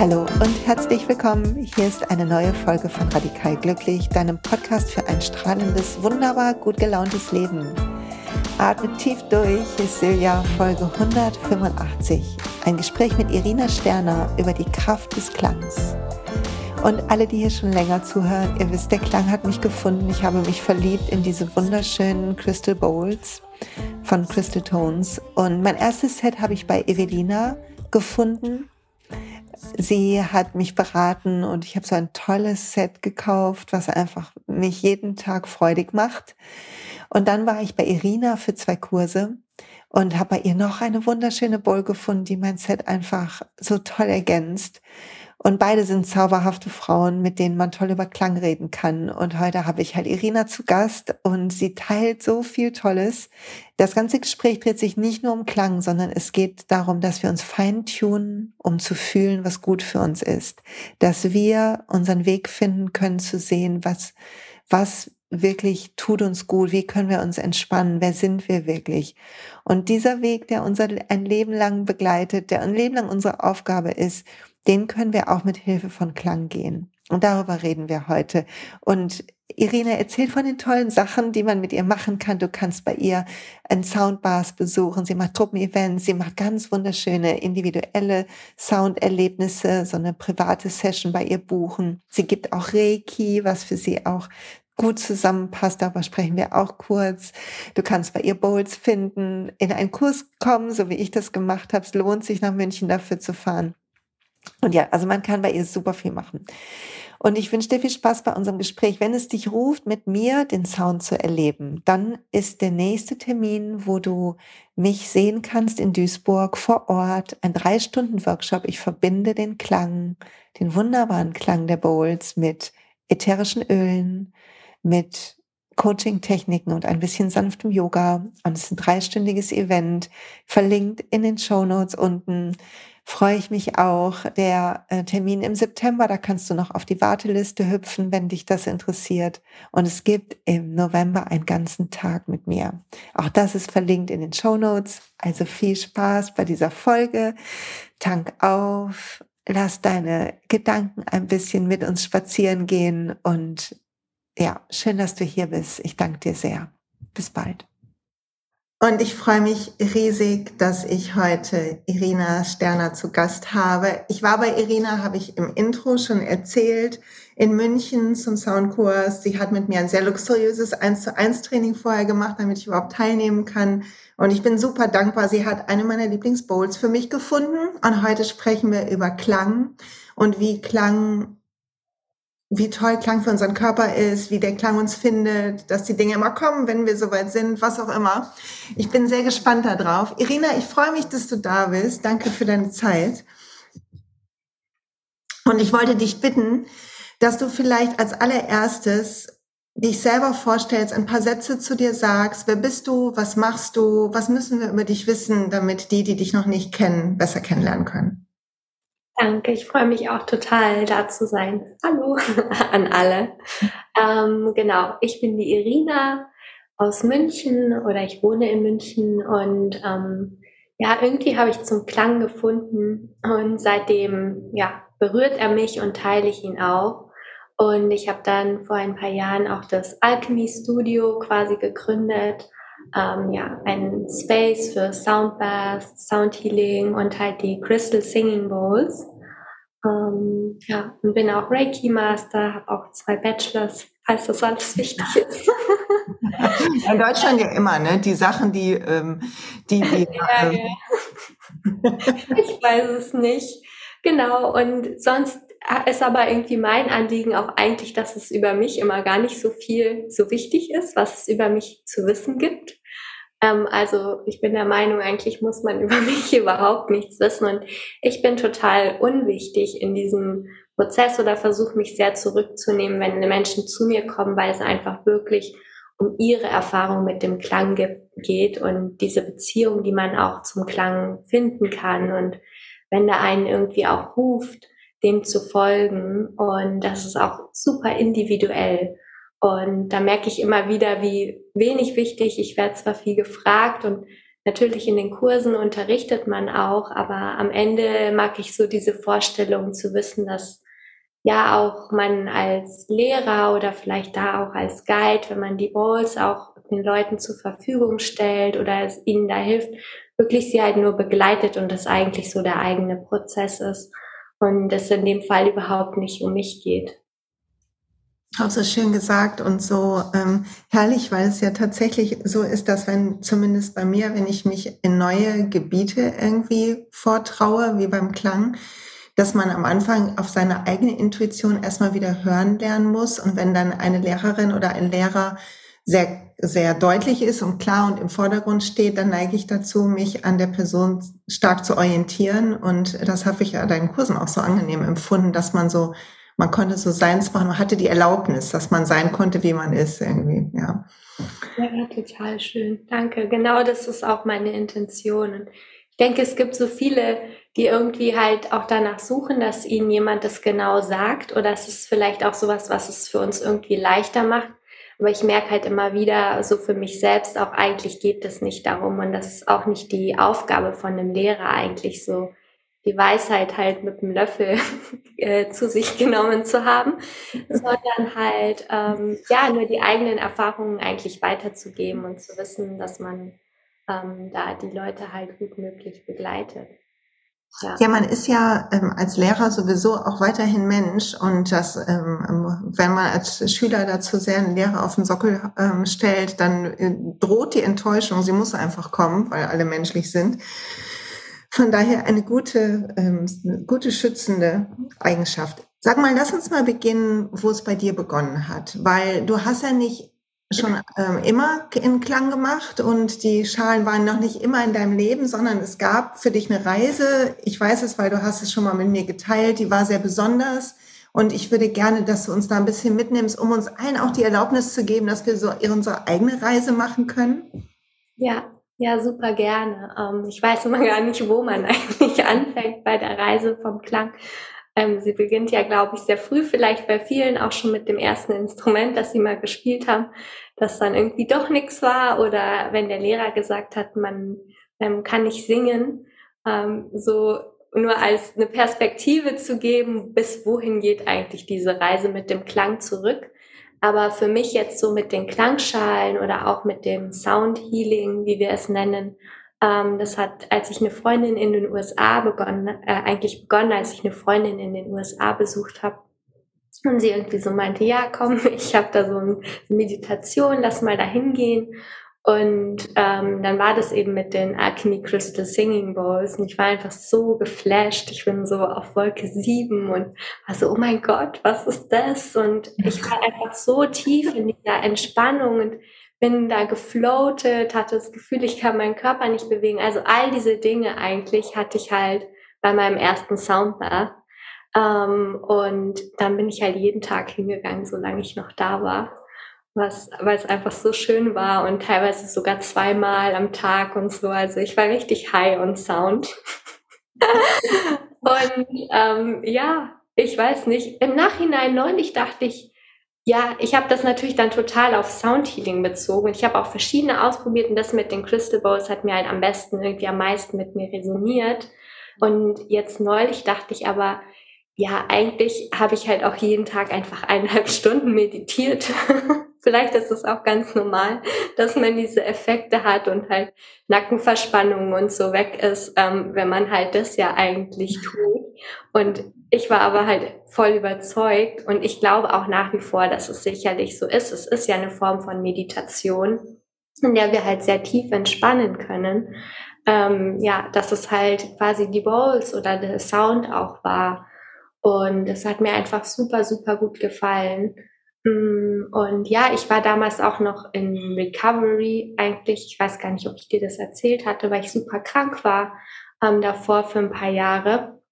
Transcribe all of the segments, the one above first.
Hallo und herzlich willkommen. Hier ist eine neue Folge von Radikal Glücklich, deinem Podcast für ein strahlendes, wunderbar gut gelauntes Leben. Atme tief durch, ist Silja, Folge 185. Ein Gespräch mit Irina Sterner über die Kraft des Klangs. Und alle, die hier schon länger zuhören, ihr wisst, der Klang hat mich gefunden. Ich habe mich verliebt in diese wunderschönen Crystal Bowls von Crystal Tones. Und mein erstes Set habe ich bei Evelina gefunden sie hat mich beraten und ich habe so ein tolles Set gekauft, was einfach mich jeden Tag freudig macht. Und dann war ich bei Irina für zwei Kurse und habe bei ihr noch eine wunderschöne Bowl gefunden, die mein Set einfach so toll ergänzt. Und beide sind zauberhafte Frauen, mit denen man toll über Klang reden kann. Und heute habe ich halt Irina zu Gast und sie teilt so viel Tolles. Das ganze Gespräch dreht sich nicht nur um Klang, sondern es geht darum, dass wir uns feintunen, um zu fühlen, was gut für uns ist. Dass wir unseren Weg finden können zu sehen, was, was wirklich tut uns gut, wie können wir uns entspannen, wer sind wir wirklich. Und dieser Weg, der unser ein Leben lang begleitet, der ein Leben lang unsere Aufgabe ist, den können wir auch mit Hilfe von Klang gehen. Und darüber reden wir heute. Und Irene erzählt von den tollen Sachen, die man mit ihr machen kann. Du kannst bei ihr ein Soundbars besuchen. Sie macht Truppenevents. Sie macht ganz wunderschöne individuelle Sounderlebnisse, so eine private Session bei ihr buchen. Sie gibt auch Reiki, was für sie auch gut zusammenpasst. Darüber sprechen wir auch kurz. Du kannst bei ihr Bowls finden, in einen Kurs kommen, so wie ich das gemacht habe. Es lohnt sich, nach München dafür zu fahren. Und ja, also man kann bei ihr super viel machen. Und ich wünsche dir viel Spaß bei unserem Gespräch. Wenn es dich ruft, mit mir den Sound zu erleben, dann ist der nächste Termin, wo du mich sehen kannst in Duisburg vor Ort, ein drei Stunden Workshop. Ich verbinde den Klang, den wunderbaren Klang der Bowls mit ätherischen Ölen, mit Coaching-Techniken und ein bisschen sanftem Yoga. Und es ist ein dreistündiges Event, verlinkt in den Show Notes unten freue ich mich auch. Der äh, Termin im September, da kannst du noch auf die Warteliste hüpfen, wenn dich das interessiert. Und es gibt im November einen ganzen Tag mit mir. Auch das ist verlinkt in den Show Notes. Also viel Spaß bei dieser Folge. Tank auf. Lass deine Gedanken ein bisschen mit uns spazieren gehen. Und ja, schön, dass du hier bist. Ich danke dir sehr. Bis bald. Und ich freue mich riesig, dass ich heute Irina Sterner zu Gast habe. Ich war bei Irina, habe ich im Intro schon erzählt, in München zum Soundkurs. Sie hat mit mir ein sehr luxuriöses 1 zu 1 Training vorher gemacht, damit ich überhaupt teilnehmen kann. Und ich bin super dankbar. Sie hat eine meiner Lieblingsbowls für mich gefunden. Und heute sprechen wir über Klang und wie Klang wie toll Klang für unseren Körper ist, wie der Klang uns findet, dass die Dinge immer kommen, wenn wir soweit sind, was auch immer. Ich bin sehr gespannt darauf. Irina, ich freue mich, dass du da bist. Danke für deine Zeit. Und ich wollte dich bitten, dass du vielleicht als allererstes dich selber vorstellst, ein paar Sätze zu dir sagst. Wer bist du? Was machst du? Was müssen wir über dich wissen, damit die, die dich noch nicht kennen, besser kennenlernen können? Danke, ich freue mich auch total, da zu sein. Hallo an alle. Ähm, genau, ich bin die Irina aus München oder ich wohne in München und ähm, ja, irgendwie habe ich zum Klang gefunden und seitdem ja, berührt er mich und teile ich ihn auch. Und ich habe dann vor ein paar Jahren auch das Alchemy Studio quasi gegründet ähm, ja, ein Space für Soundbath, Sound Healing und halt die Crystal Singing Bowls. Ähm, ja, und bin auch Reiki Master, habe auch zwei Bachelors, falls das alles wichtig ist. In Deutschland ja immer, ne? Die Sachen, die, ähm, die, die ja, ähm, ja. ich weiß es nicht. Genau. Und sonst ist aber irgendwie mein Anliegen auch eigentlich, dass es über mich immer gar nicht so viel so wichtig ist, was es über mich zu wissen gibt. Ähm, also ich bin der Meinung, eigentlich muss man über mich überhaupt nichts wissen und ich bin total unwichtig in diesem Prozess oder versuche mich sehr zurückzunehmen, wenn Menschen zu mir kommen, weil es einfach wirklich um ihre Erfahrung mit dem Klang geht und diese Beziehung, die man auch zum Klang finden kann und wenn da einen irgendwie auch ruft, dem zu folgen und das ist auch super individuell. Und da merke ich immer wieder, wie wenig wichtig. Ich werde zwar viel gefragt und natürlich in den Kursen unterrichtet man auch, aber am Ende mag ich so diese Vorstellung zu wissen, dass ja auch man als Lehrer oder vielleicht da auch als Guide, wenn man die Balls auch den Leuten zur Verfügung stellt oder es ihnen da hilft, wirklich sie halt nur begleitet und das eigentlich so der eigene Prozess ist und es in dem Fall überhaupt nicht um mich geht. Auch so schön gesagt und so ähm, herrlich, weil es ja tatsächlich so ist, dass wenn zumindest bei mir, wenn ich mich in neue Gebiete irgendwie vortraue, wie beim Klang, dass man am Anfang auf seine eigene Intuition erstmal wieder hören lernen muss. Und wenn dann eine Lehrerin oder ein Lehrer sehr, sehr deutlich ist und klar und im Vordergrund steht, dann neige ich dazu, mich an der Person stark zu orientieren. Und das habe ich ja deinen Kursen auch so angenehm empfunden, dass man so, man konnte so seins machen, man hatte die Erlaubnis, dass man sein konnte, wie man ist irgendwie, ja. Ja, total schön. Danke. Genau das ist auch meine Intention. ich denke, es gibt so viele die irgendwie halt auch danach suchen, dass ihnen jemand das genau sagt oder es ist vielleicht auch sowas, was es für uns irgendwie leichter macht. Aber ich merke halt immer wieder, so für mich selbst auch eigentlich geht es nicht darum und das ist auch nicht die Aufgabe von einem Lehrer eigentlich so die Weisheit halt mit dem Löffel äh, zu sich genommen zu haben, sondern halt ähm, ja nur die eigenen Erfahrungen eigentlich weiterzugeben und zu wissen, dass man ähm, da die Leute halt gut möglich begleitet. Ja. ja, man ist ja ähm, als Lehrer sowieso auch weiterhin Mensch und das, ähm, wenn man als Schüler dazu sehr einen Lehrer auf den Sockel ähm, stellt, dann äh, droht die Enttäuschung. Sie muss einfach kommen, weil alle menschlich sind. Von daher eine gute, ähm, gute schützende Eigenschaft. Sag mal, lass uns mal beginnen, wo es bei dir begonnen hat, weil du hast ja nicht schon ähm, immer in Klang gemacht und die Schalen waren noch nicht immer in deinem Leben, sondern es gab für dich eine Reise. Ich weiß es, weil du hast es schon mal mit mir geteilt. Die war sehr besonders. Und ich würde gerne, dass du uns da ein bisschen mitnimmst, um uns allen auch die Erlaubnis zu geben, dass wir so unsere eigene Reise machen können. Ja, ja, super gerne. Ähm, ich weiß immer gar nicht, wo man eigentlich anfängt bei der Reise vom Klang. Ähm, sie beginnt ja, glaube ich, sehr früh, vielleicht bei vielen auch schon mit dem ersten Instrument, das sie mal gespielt haben, das dann irgendwie doch nichts war oder wenn der Lehrer gesagt hat, man ähm, kann nicht singen, ähm, so nur als eine Perspektive zu geben, bis wohin geht eigentlich diese Reise mit dem Klang zurück. Aber für mich jetzt so mit den Klangschalen oder auch mit dem Sound Healing, wie wir es nennen, ähm, das hat, als ich eine Freundin in den USA begonnen, äh, eigentlich begonnen, als ich eine Freundin in den USA besucht habe. Und sie irgendwie so meinte, ja, komm, ich habe da so eine Meditation, lass mal da hingehen. Und ähm, dann war das eben mit den Alchemy Crystal Singing Bowls und ich war einfach so geflasht. Ich bin so auf Wolke 7 und war so, oh mein Gott, was ist das? Und ich war einfach so tief in dieser Entspannung und bin da gefloatet, hatte das Gefühl, ich kann meinen Körper nicht bewegen. Also all diese Dinge eigentlich hatte ich halt bei meinem ersten Soundbath. Ähm, und dann bin ich halt jeden Tag hingegangen, solange ich noch da war. Was, weil es einfach so schön war und teilweise sogar zweimal am Tag und so. Also ich war richtig high on Sound. und ähm, ja, ich weiß nicht. Im Nachhinein neulich dachte ich, ja, ich habe das natürlich dann total auf Soundhealing bezogen. Ich habe auch verschiedene ausprobiert und das mit den Crystal Bowls hat mir halt am besten irgendwie am meisten mit mir resoniert. Und jetzt neulich dachte ich aber, ja, eigentlich habe ich halt auch jeden Tag einfach eineinhalb Stunden meditiert. Vielleicht ist es auch ganz normal, dass man diese Effekte hat und halt Nackenverspannungen und so weg ist, ähm, wenn man halt das ja eigentlich tut. Und ich war aber halt voll überzeugt und ich glaube auch nach wie vor, dass es sicherlich so ist. Es ist ja eine Form von Meditation, in der wir halt sehr tief entspannen können. Ähm, ja, dass es halt quasi die Bowls oder der Sound auch war. Und es hat mir einfach super, super gut gefallen. Mm, und ja, ich war damals auch noch in Recovery eigentlich. Ich weiß gar nicht, ob ich dir das erzählt hatte, weil ich super krank war ähm, davor für ein paar Jahre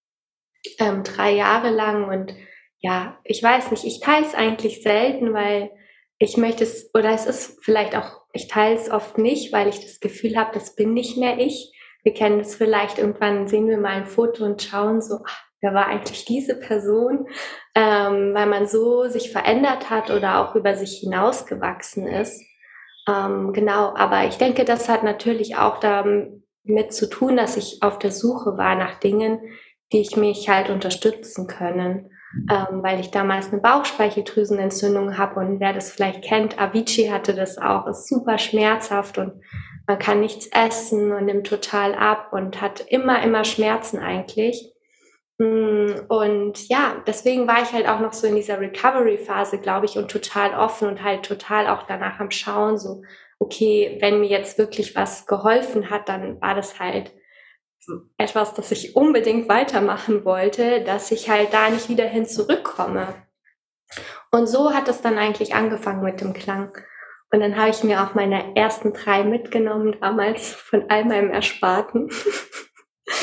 ähm, drei Jahre lang und ja, ich weiß nicht, ich teile es eigentlich selten, weil ich möchte es, oder es ist vielleicht auch, ich teile es oft nicht, weil ich das Gefühl habe, das bin nicht mehr ich. Wir kennen das vielleicht, irgendwann sehen wir mal ein Foto und schauen so, ach, wer war eigentlich diese Person, ähm, weil man so sich verändert hat oder auch über sich hinausgewachsen ist. Ähm, genau, aber ich denke, das hat natürlich auch damit zu tun, dass ich auf der Suche war nach Dingen, die ich mich halt unterstützen können. Ähm, weil ich damals eine Bauchspeicheldrüsenentzündung habe und wer das vielleicht kennt, Avicii hatte das auch, ist super schmerzhaft und man kann nichts essen und nimmt total ab und hat immer, immer Schmerzen eigentlich. Mm, und ja, deswegen war ich halt auch noch so in dieser Recovery-Phase, glaube ich, und total offen und halt total auch danach am Schauen, so, okay, wenn mir jetzt wirklich was geholfen hat, dann war das halt etwas, das ich unbedingt weitermachen wollte, dass ich halt da nicht wieder hin zurückkomme. Und so hat es dann eigentlich angefangen mit dem Klang. Und dann habe ich mir auch meine ersten drei mitgenommen, damals von all meinem Ersparten.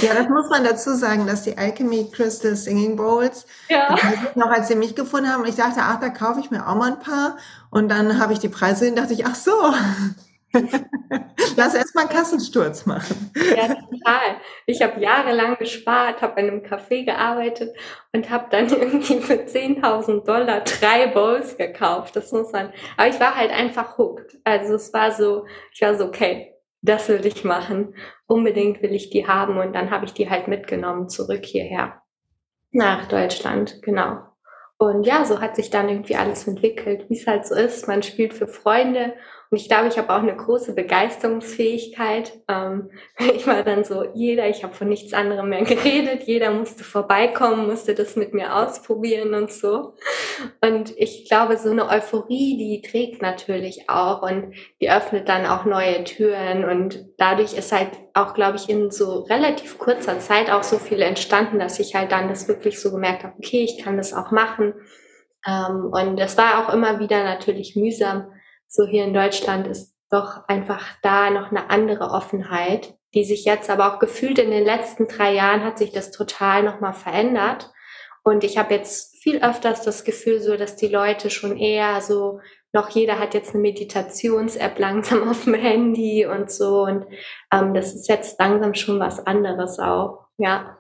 Ja, das muss man dazu sagen, dass die Alchemy Crystal Singing Bowls, ja. noch als sie mich gefunden haben, ich dachte, ach, da kaufe ich mir auch mal ein paar. Und dann habe ich die Preise gesehen, dachte ich, ach so, Lass erst mal einen Kassensturz machen. Ja, total. Ich habe jahrelang gespart, habe in einem Café gearbeitet und habe dann irgendwie für 10.000 Dollar drei Bowls gekauft. Das muss man. Aber ich war halt einfach hooked. Also es war so, ich war so, okay, das will ich machen. Unbedingt will ich die haben. Und dann habe ich die halt mitgenommen zurück hierher. Nach Deutschland, genau. Und ja, so hat sich dann irgendwie alles entwickelt, wie es halt so ist. Man spielt für Freunde und ich glaube, ich habe auch eine große Begeisterungsfähigkeit. Ähm, ich war dann so, jeder, ich habe von nichts anderem mehr geredet, jeder musste vorbeikommen, musste das mit mir ausprobieren und so. Und ich glaube, so eine Euphorie, die trägt natürlich auch und die öffnet dann auch neue Türen. Und dadurch ist halt auch, glaube ich, in so relativ kurzer Zeit auch so viel entstanden, dass ich halt dann das wirklich so gemerkt habe, okay, ich kann das auch machen. Ähm, und es war auch immer wieder natürlich mühsam, so hier in Deutschland ist doch einfach da noch eine andere Offenheit, die sich jetzt aber auch gefühlt in den letzten drei Jahren hat sich das total nochmal verändert. Und ich habe jetzt viel öfters das Gefühl, so dass die Leute schon eher so, noch jeder hat jetzt eine Meditations-App langsam auf dem Handy und so. Und ähm, das ist jetzt langsam schon was anderes auch. Ja.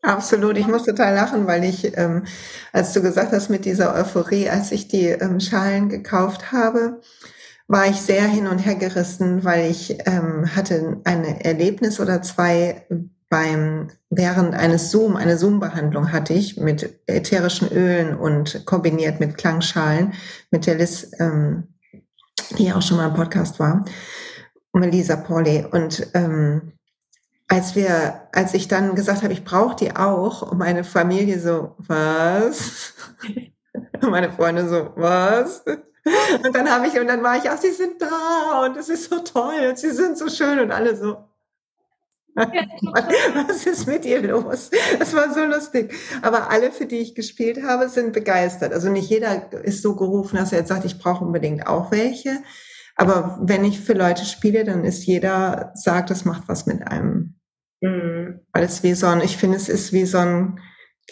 Absolut, ich muss total lachen, weil ich, ähm, als du gesagt hast mit dieser Euphorie, als ich die ähm, Schalen gekauft habe, war ich sehr hin und her gerissen, weil ich ähm, hatte ein Erlebnis oder zwei beim während eines Zoom, eine Zoom-Behandlung hatte ich mit ätherischen Ölen und kombiniert mit Klangschalen mit der Liz, ähm, die auch schon mal im Podcast war, Melisa Pauli und ähm, als wir, als ich dann gesagt habe, ich brauche die auch, und meine Familie so, was? Und meine Freunde so, was? Und dann habe ich, und dann war ich auch, sie sind da und es ist so toll und sie sind so schön und alle so. Was ist mit ihr los? Das war so lustig. Aber alle, für die ich gespielt habe, sind begeistert. Also nicht jeder ist so gerufen, dass er jetzt sagt, ich brauche unbedingt auch welche. Aber wenn ich für Leute spiele, dann ist jeder sagt, es macht was mit einem. Mhm. Weil es wie so ein, ich finde, es ist wie so ein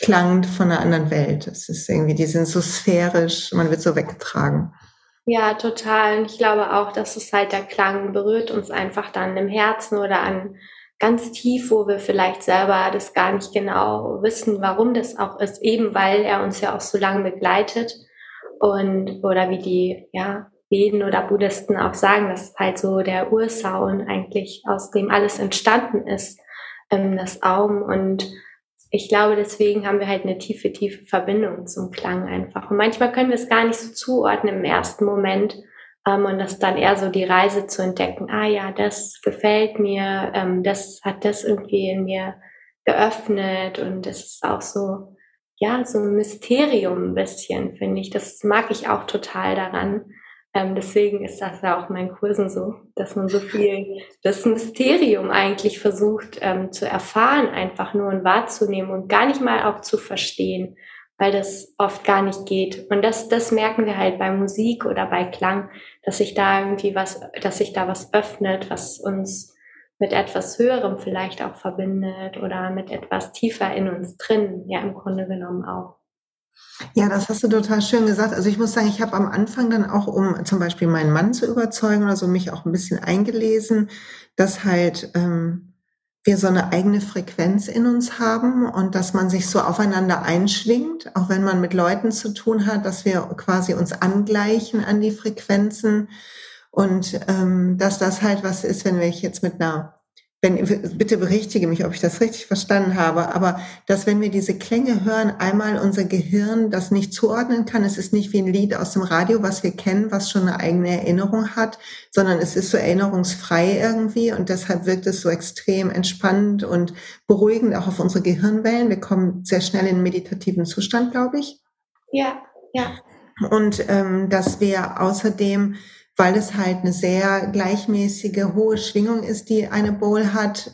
Klang von einer anderen Welt. Es ist irgendwie, die sind so sphärisch, man wird so weggetragen. Ja, total. Und ich glaube auch, dass es halt der Klang berührt uns einfach dann im Herzen oder an ganz tief, wo wir vielleicht selber das gar nicht genau wissen, warum das auch ist, eben weil er uns ja auch so lange begleitet und oder wie die ja Veden oder Buddhisten auch sagen, dass halt so der Ursaun eigentlich aus dem alles entstanden ist ähm, das Aum und ich glaube, deswegen haben wir halt eine tiefe, tiefe Verbindung zum Klang einfach. Und manchmal können wir es gar nicht so zuordnen im ersten Moment. Ähm, und das dann eher so die Reise zu entdecken. Ah ja, das gefällt mir, ähm, das hat das irgendwie in mir geöffnet und das ist auch so, ja, so ein Mysterium ein bisschen, finde ich. Das mag ich auch total daran. Ähm, deswegen ist das ja auch in meinen Kursen so, dass man so viel das Mysterium eigentlich versucht ähm, zu erfahren, einfach nur und wahrzunehmen und gar nicht mal auch zu verstehen, weil das oft gar nicht geht. Und das, das merken wir halt bei Musik oder bei Klang, dass sich da irgendwie was, dass sich da was öffnet, was uns mit etwas Höherem vielleicht auch verbindet oder mit etwas tiefer in uns drin, ja im Grunde genommen auch. Ja, das hast du total schön gesagt. Also ich muss sagen, ich habe am Anfang dann auch, um zum Beispiel meinen Mann zu überzeugen oder so, mich auch ein bisschen eingelesen, dass halt ähm, wir so eine eigene Frequenz in uns haben und dass man sich so aufeinander einschwingt, auch wenn man mit Leuten zu tun hat, dass wir quasi uns angleichen an die Frequenzen und ähm, dass das halt was ist, wenn wir jetzt mit einer wenn, bitte berichtige mich, ob ich das richtig verstanden habe, aber dass wenn wir diese Klänge hören, einmal unser Gehirn das nicht zuordnen kann, es ist nicht wie ein Lied aus dem Radio, was wir kennen, was schon eine eigene Erinnerung hat, sondern es ist so erinnerungsfrei irgendwie und deshalb wirkt es so extrem entspannend und beruhigend auch auf unsere Gehirnwellen. Wir kommen sehr schnell in einen meditativen Zustand, glaube ich. Ja, ja. Und ähm, dass wir außerdem weil es halt eine sehr gleichmäßige, hohe Schwingung ist, die eine Bowl hat,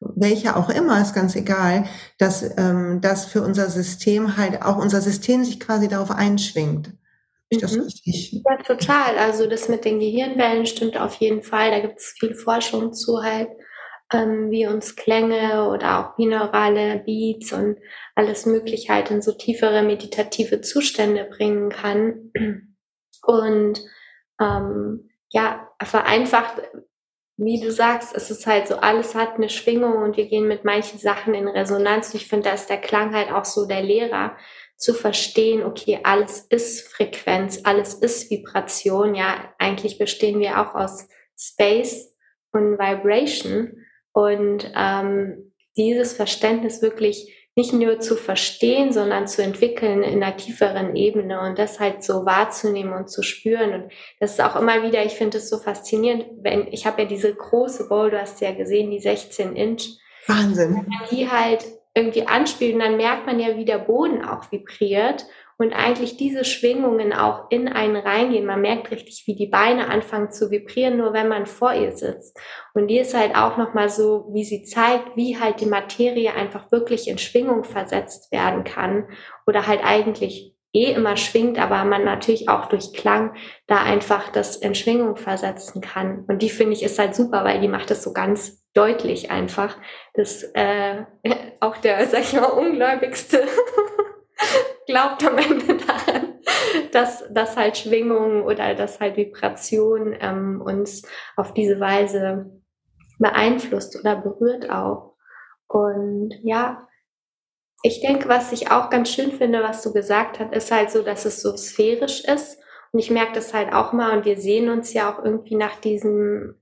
welche auch immer, ist ganz egal, dass ähm, das für unser System halt auch unser System sich quasi darauf einschwingt. Ist das mhm. richtig? Ja, total. Also das mit den Gehirnwellen stimmt auf jeden Fall. Da gibt es viel Forschung zu halt, ähm, wie uns Klänge oder auch binaurale Beats und alles Mögliche halt in so tiefere meditative Zustände bringen kann. Und ähm, ja, vereinfacht, wie du sagst, es ist halt so, alles hat eine Schwingung und wir gehen mit manchen Sachen in Resonanz. Und ich finde, da ist der Klang halt auch so der Lehrer, zu verstehen, okay, alles ist Frequenz, alles ist Vibration. Ja, eigentlich bestehen wir auch aus Space und Vibration. Und ähm, dieses Verständnis wirklich nicht nur zu verstehen, sondern zu entwickeln in einer tieferen Ebene und das halt so wahrzunehmen und zu spüren. Und das ist auch immer wieder, ich finde es so faszinierend, wenn ich habe ja diese große Bowl, du hast ja gesehen, die 16 Inch. Wahnsinn. Wenn man die halt irgendwie anspielt und dann merkt man ja, wie der Boden auch vibriert und eigentlich diese Schwingungen auch in einen reingehen. Man merkt richtig, wie die Beine anfangen zu vibrieren, nur wenn man vor ihr sitzt. Und die ist halt auch nochmal so, wie sie zeigt, wie halt die Materie einfach wirklich in Schwingung versetzt werden kann oder halt eigentlich eh immer schwingt, aber man natürlich auch durch Klang da einfach das in Schwingung versetzen kann. Und die finde ich ist halt super, weil die macht das so ganz deutlich einfach, dass äh, auch der, sag ich mal, ungläubigste glaubt am Ende daran, dass, dass halt Schwingung oder dass halt Vibration ähm, uns auf diese Weise beeinflusst oder berührt auch. Und ja, ich denke, was ich auch ganz schön finde, was du gesagt hast, ist halt so, dass es so sphärisch ist. Und ich merke das halt auch mal und wir sehen uns ja auch irgendwie nach diesem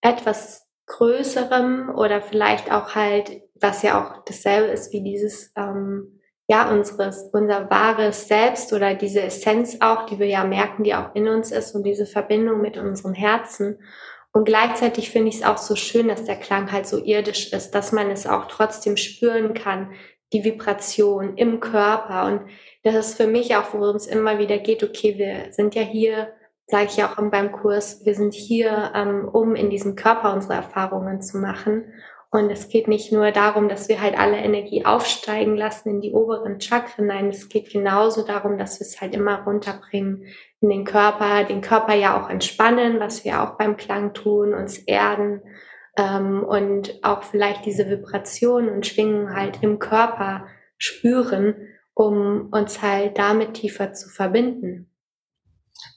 etwas größerem oder vielleicht auch halt, was ja auch dasselbe ist wie dieses ähm, ja, unseres, unser wahres Selbst oder diese Essenz auch, die wir ja merken, die auch in uns ist und diese Verbindung mit unserem Herzen. Und gleichzeitig finde ich es auch so schön, dass der Klang halt so irdisch ist, dass man es auch trotzdem spüren kann, die Vibration im Körper. Und das ist für mich auch, worum es immer wieder geht, okay, wir sind ja hier, sage ich ja auch beim Kurs, wir sind hier, ähm, um in diesem Körper unsere Erfahrungen zu machen. Und es geht nicht nur darum, dass wir halt alle Energie aufsteigen lassen in die oberen Chakren. Nein, es geht genauso darum, dass wir es halt immer runterbringen in den Körper, den Körper ja auch entspannen, was wir auch beim Klang tun, uns erden ähm, und auch vielleicht diese Vibration und Schwingung halt im Körper spüren, um uns halt damit tiefer zu verbinden.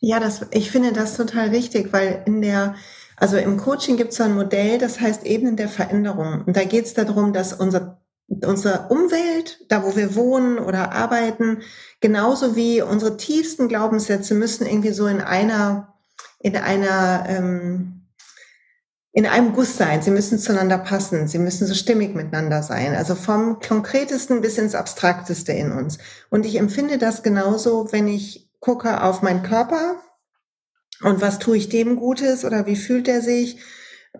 Ja, das, ich finde das total richtig, weil in der also im Coaching gibt es so ein Modell, das heißt Ebenen der Veränderung. Und da geht es darum, dass unser, unsere Umwelt, da wo wir wohnen oder arbeiten, genauso wie unsere tiefsten Glaubenssätze müssen irgendwie so in einer, in einer, ähm, in einem Guss sein. Sie müssen zueinander passen. Sie müssen so stimmig miteinander sein. Also vom Konkretesten bis ins Abstrakteste in uns. Und ich empfinde das genauso, wenn ich gucke auf meinen Körper, und was tue ich dem Gutes oder wie fühlt er sich?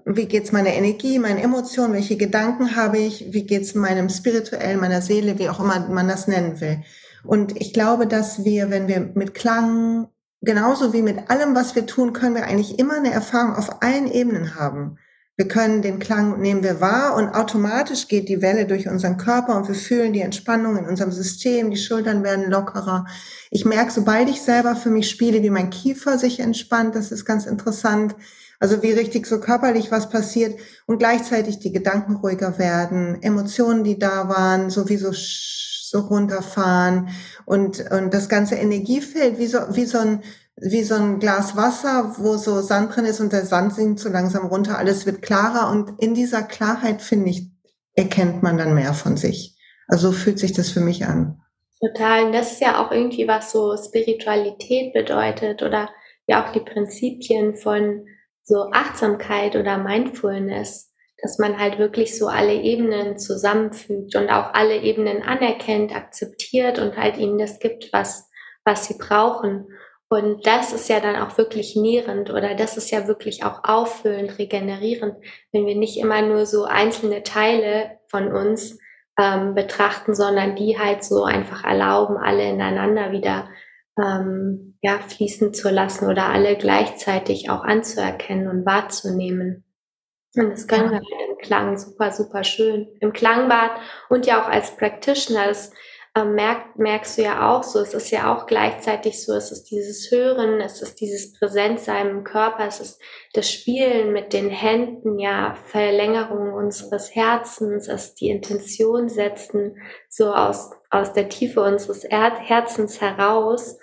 Wie geht's meiner Energie, meinen Emotionen? Welche Gedanken habe ich? Wie geht's meinem spirituellen, meiner Seele, wie auch immer man das nennen will? Und ich glaube, dass wir, wenn wir mit Klang, genauso wie mit allem, was wir tun, können wir eigentlich immer eine Erfahrung auf allen Ebenen haben. Wir können den Klang nehmen wir wahr und automatisch geht die Welle durch unseren Körper und wir fühlen die Entspannung in unserem System, die Schultern werden lockerer. Ich merke, sobald ich selber für mich spiele, wie mein Kiefer sich entspannt, das ist ganz interessant. Also wie richtig so körperlich was passiert und gleichzeitig die Gedanken ruhiger werden, Emotionen, die da waren, sowieso so runterfahren und, und das ganze Energiefeld wie so, wie so ein wie so ein Glas Wasser, wo so Sand drin ist und der Sand sinkt so langsam runter, alles wird klarer und in dieser Klarheit, finde ich, erkennt man dann mehr von sich. Also so fühlt sich das für mich an. Total. Und das ist ja auch irgendwie, was so Spiritualität bedeutet oder ja auch die Prinzipien von so Achtsamkeit oder Mindfulness, dass man halt wirklich so alle Ebenen zusammenfügt und auch alle Ebenen anerkennt, akzeptiert und halt ihnen das gibt, was, was sie brauchen. Und das ist ja dann auch wirklich nährend oder das ist ja wirklich auch auffüllend, regenerierend, wenn wir nicht immer nur so einzelne Teile von uns ähm, betrachten, sondern die halt so einfach erlauben, alle ineinander wieder ähm, ja, fließen zu lassen oder alle gleichzeitig auch anzuerkennen und wahrzunehmen. Und das können wir halt im Klang super, super schön. Im Klangbad und ja auch als Practitioner, das merk, merkst du ja auch so, es ist ja auch gleichzeitig so, es ist dieses Hören, es ist dieses Präsentsein im Körper, es ist das Spielen mit den Händen, ja, Verlängerung unseres Herzens, es ist die Intention setzen, so aus, aus der Tiefe unseres Herzens heraus.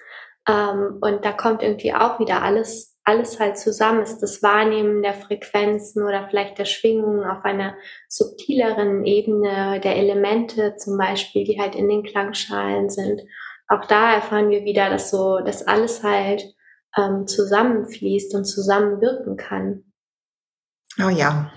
Ähm, und da kommt irgendwie auch wieder alles alles halt zusammen ist, das Wahrnehmen der Frequenzen oder vielleicht der Schwingungen auf einer subtileren Ebene der Elemente zum Beispiel, die halt in den Klangschalen sind. Auch da erfahren wir wieder, dass so, dass alles halt ähm, zusammenfließt und zusammenwirken kann. Oh ja,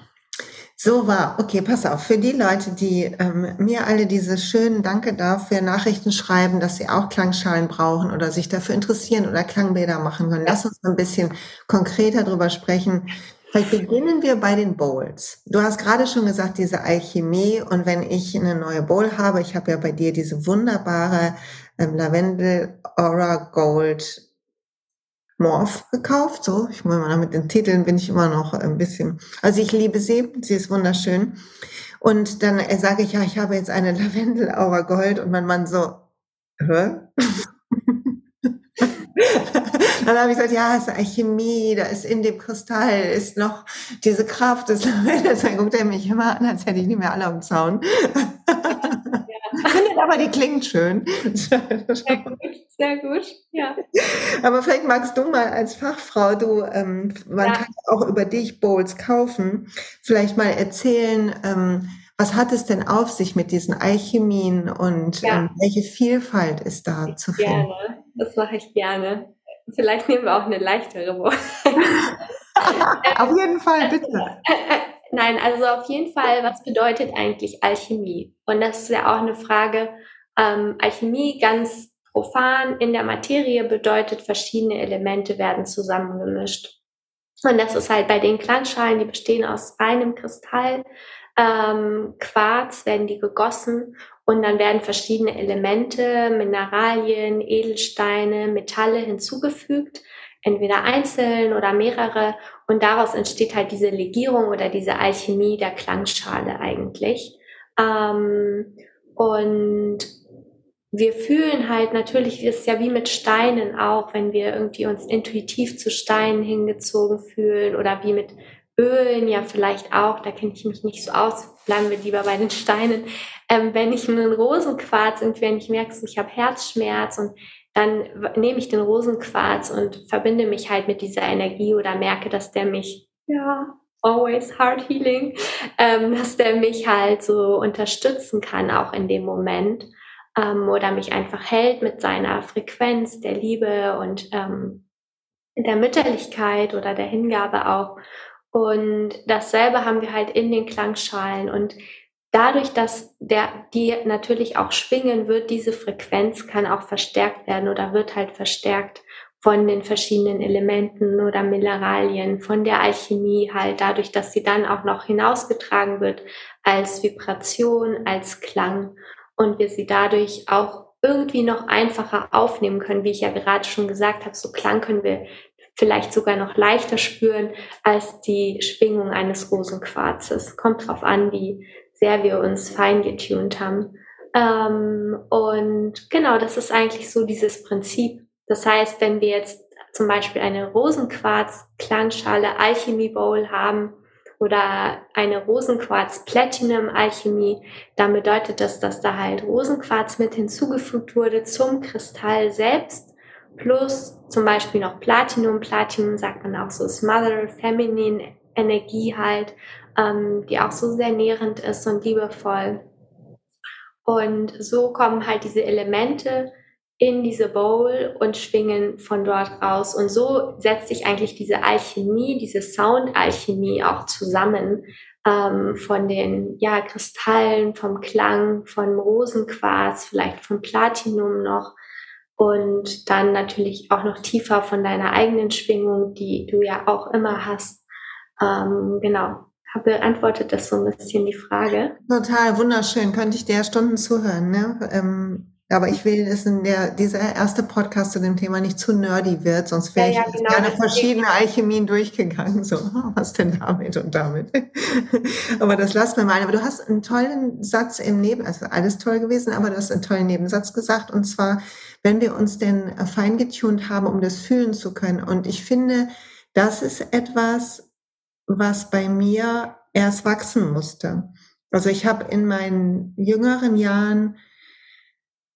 so war, okay, pass auf, für die Leute, die ähm, mir alle diese schönen Danke dafür Nachrichten schreiben, dass sie auch Klangschalen brauchen oder sich dafür interessieren oder Klangbäder machen können, lass uns ein bisschen konkreter drüber sprechen. Vielleicht beginnen wir bei den Bowls. Du hast gerade schon gesagt, diese Alchemie und wenn ich eine neue Bowl habe, ich habe ja bei dir diese wunderbare ähm, Lavendel Aura Gold Morph gekauft. So, ich muss mal mit den Titeln bin ich immer noch ein bisschen. Also ich liebe sie, sie ist wunderschön. Und dann äh, sage ich ja, ich habe jetzt eine Lavendel Aura Gold und mein Mann so, hä? Dann habe ich gesagt, ja, es ist Alchemie, da ist in dem Kristall ist noch diese Kraft des Lavendels. Dann guckt er mich immer an, als hätte ich nicht mehr alle am Zaun. Findet aber, die klingt schön. Sehr gut, sehr gut, ja. Aber vielleicht magst du mal als Fachfrau, du, ähm, man ja. kann auch über dich Bowls kaufen, vielleicht mal erzählen, ähm, was hat es denn auf sich mit diesen Alchemien und ja. ähm, welche Vielfalt ist da zu finden? Gerne, das mache ich gerne. Vielleicht nehmen wir auch eine leichtere Bowl. auf jeden Fall, bitte. Nein, also auf jeden Fall, was bedeutet eigentlich Alchemie? Und das ist ja auch eine Frage. Ähm, Alchemie ganz profan in der Materie bedeutet, verschiedene Elemente werden zusammengemischt. Und das ist halt bei den Klangschalen, die bestehen aus reinem Kristall, ähm, Quarz werden die gegossen und dann werden verschiedene Elemente, Mineralien, Edelsteine, Metalle hinzugefügt entweder einzeln oder mehrere. Und daraus entsteht halt diese Legierung oder diese Alchemie der Klangschale eigentlich. Ähm, und wir fühlen halt natürlich, ist ja wie mit Steinen auch, wenn wir irgendwie uns intuitiv zu Steinen hingezogen fühlen oder wie mit Ölen ja vielleicht auch, da kenne ich mich nicht so aus, bleiben wir lieber bei den Steinen. Ähm, wenn ich einen Rosenquarz irgendwie, wenn ich merke, ich habe Herzschmerz und dann nehme ich den Rosenquarz und verbinde mich halt mit dieser Energie oder merke, dass der mich, ja, always heart healing, ähm, dass der mich halt so unterstützen kann, auch in dem Moment. Ähm, oder mich einfach hält mit seiner Frequenz der Liebe und ähm, der Mütterlichkeit oder der Hingabe auch. Und dasselbe haben wir halt in den Klangschalen. Und dadurch, dass der, die natürlich auch schwingen, wird diese Frequenz kann auch verstärkt werden oder wird halt verstärkt von den verschiedenen Elementen oder Mineralien, von der Alchemie halt, dadurch, dass sie dann auch noch hinausgetragen wird als Vibration, als Klang und wir sie dadurch auch irgendwie noch einfacher aufnehmen können, wie ich ja gerade schon gesagt habe, so Klang können wir vielleicht sogar noch leichter spüren als die Schwingung eines Rosenquarzes. Kommt drauf an, wie sehr wir uns fein getunt haben. Ähm, und genau, das ist eigentlich so dieses Prinzip. Das heißt, wenn wir jetzt zum Beispiel eine Rosenquarz-Klangschale Alchemie Bowl haben oder eine Rosenquarz Platinum Alchemie, dann bedeutet das, dass da halt Rosenquarz mit hinzugefügt wurde zum Kristall selbst plus zum Beispiel noch Platinum. Platinum sagt man auch so ist Mother Feminine Energie halt, ähm, die auch so sehr nährend ist und liebevoll. Und so kommen halt diese Elemente in diese Bowl und schwingen von dort raus. Und so setzt sich eigentlich diese Alchemie, diese Soundalchemie auch zusammen ähm, von den ja, Kristallen, vom Klang, von Rosenquarz, vielleicht von Platinum noch und dann natürlich auch noch tiefer von deiner eigenen Schwingung, die du ja auch immer hast. Ähm, genau. Beantwortet das so ein bisschen die Frage? Total wunderschön. Könnte ich dir Stunden zuhören. Ne? Ähm, aber ich will, dass in der, dieser erste Podcast zu dem Thema nicht zu nerdy wird, sonst wäre ja, ja, ich genau, gerne verschiedene Alchemien durchgegangen. So, was denn damit und damit? aber das lassen wir mal. Aber du hast einen tollen Satz im Neben, also alles toll gewesen, aber du hast einen tollen Nebensatz gesagt. Und zwar, wenn wir uns denn feingetuned haben, um das fühlen zu können. Und ich finde, das ist etwas, was bei mir erst wachsen musste. Also ich habe in meinen jüngeren Jahren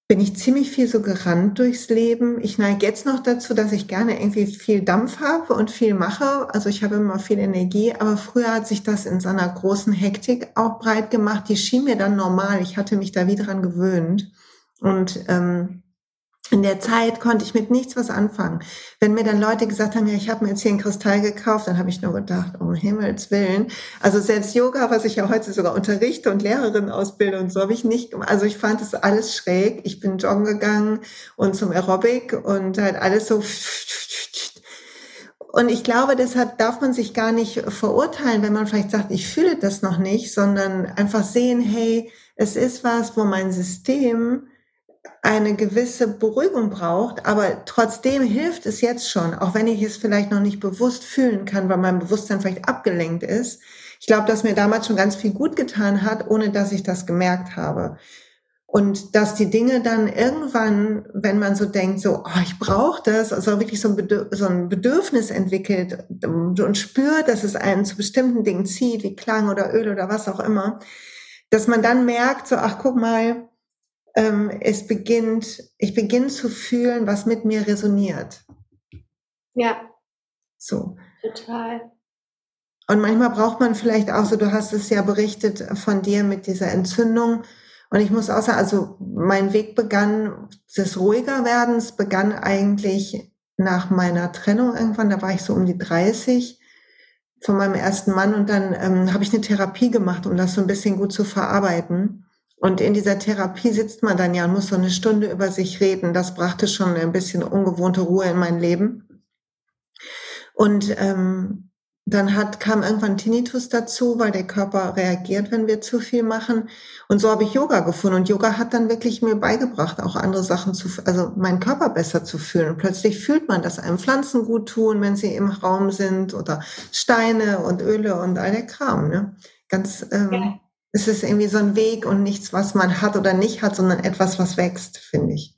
bin ich ziemlich viel so gerannt durchs Leben. Ich neige jetzt noch dazu, dass ich gerne irgendwie viel Dampf habe und viel mache. Also ich habe immer viel Energie, aber früher hat sich das in so einer großen Hektik auch breit gemacht. Die schien mir dann normal. Ich hatte mich da wieder dran gewöhnt. Und ähm, in der Zeit konnte ich mit nichts was anfangen. Wenn mir dann Leute gesagt haben, ja, ich habe mir jetzt hier einen Kristall gekauft, dann habe ich nur gedacht, um Himmels Willen. Also selbst Yoga, was ich ja heute sogar unterrichte und Lehrerin ausbilde und so, habe ich nicht, also ich fand das alles schräg. Ich bin joggen gegangen und zum Aerobic und halt alles so. Und ich glaube, deshalb darf man sich gar nicht verurteilen, wenn man vielleicht sagt, ich fühle das noch nicht, sondern einfach sehen, hey, es ist was, wo mein System eine gewisse Beruhigung braucht, aber trotzdem hilft es jetzt schon, auch wenn ich es vielleicht noch nicht bewusst fühlen kann, weil mein Bewusstsein vielleicht abgelenkt ist. Ich glaube, dass mir damals schon ganz viel gut getan hat, ohne dass ich das gemerkt habe. Und dass die Dinge dann irgendwann, wenn man so denkt, so, oh, ich brauche das, also wirklich so ein, so ein Bedürfnis entwickelt und spürt, dass es einen zu bestimmten Dingen zieht, wie Klang oder Öl oder was auch immer, dass man dann merkt, so, ach, guck mal, ähm, es beginnt, ich beginne zu fühlen, was mit mir resoniert. Ja. So. Total. Und manchmal braucht man vielleicht auch so, du hast es ja berichtet von dir mit dieser Entzündung. Und ich muss auch sagen, also mein Weg begann, des ruhiger werdens begann eigentlich nach meiner Trennung irgendwann, da war ich so um die 30 von meinem ersten Mann und dann ähm, habe ich eine Therapie gemacht, um das so ein bisschen gut zu verarbeiten. Und in dieser Therapie sitzt man dann ja und muss so eine Stunde über sich reden. Das brachte schon ein bisschen ungewohnte Ruhe in mein Leben. Und ähm, dann hat, kam irgendwann Tinnitus dazu, weil der Körper reagiert, wenn wir zu viel machen. Und so habe ich Yoga gefunden. Und Yoga hat dann wirklich mir beigebracht, auch andere Sachen zu, also meinen Körper besser zu fühlen. Und plötzlich fühlt man, dass einem Pflanzen gut tun, wenn sie im Raum sind oder Steine und Öle und all der Kram. Ne? Ganz ähm, ja es ist irgendwie so ein Weg und nichts, was man hat oder nicht hat, sondern etwas, was wächst, finde ich.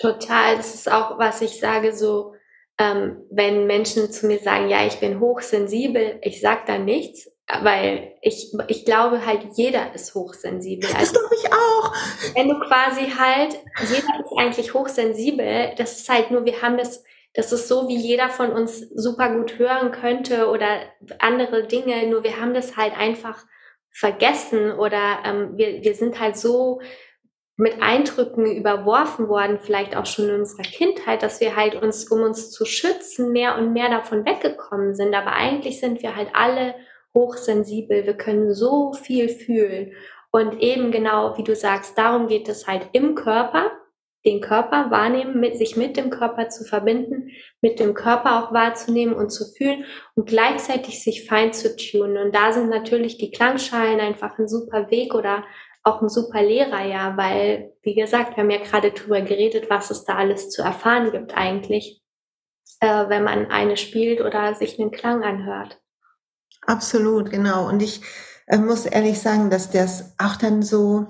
Total. Das ist auch, was ich sage, so, ähm, wenn Menschen zu mir sagen, ja, ich bin hochsensibel, ich sage da nichts, weil ich, ich glaube halt, jeder ist hochsensibel. Das glaube ich auch. Wenn du quasi halt, jeder ist eigentlich hochsensibel, das ist halt nur, wir haben das, das ist so, wie jeder von uns super gut hören könnte oder andere Dinge, nur wir haben das halt einfach vergessen oder ähm, wir, wir sind halt so mit Eindrücken überworfen worden, vielleicht auch schon in unserer Kindheit, dass wir halt uns, um uns zu schützen, mehr und mehr davon weggekommen sind. Aber eigentlich sind wir halt alle hochsensibel. Wir können so viel fühlen. Und eben genau, wie du sagst, darum geht es halt im Körper den Körper wahrnehmen, mit, sich mit dem Körper zu verbinden, mit dem Körper auch wahrzunehmen und zu fühlen und gleichzeitig sich fein zu tunen. Und da sind natürlich die Klangschalen einfach ein super Weg oder auch ein super Lehrer, ja, weil, wie gesagt, wir haben ja gerade drüber geredet, was es da alles zu erfahren gibt eigentlich, äh, wenn man eine spielt oder sich einen Klang anhört. Absolut, genau. Und ich äh, muss ehrlich sagen, dass das auch dann so,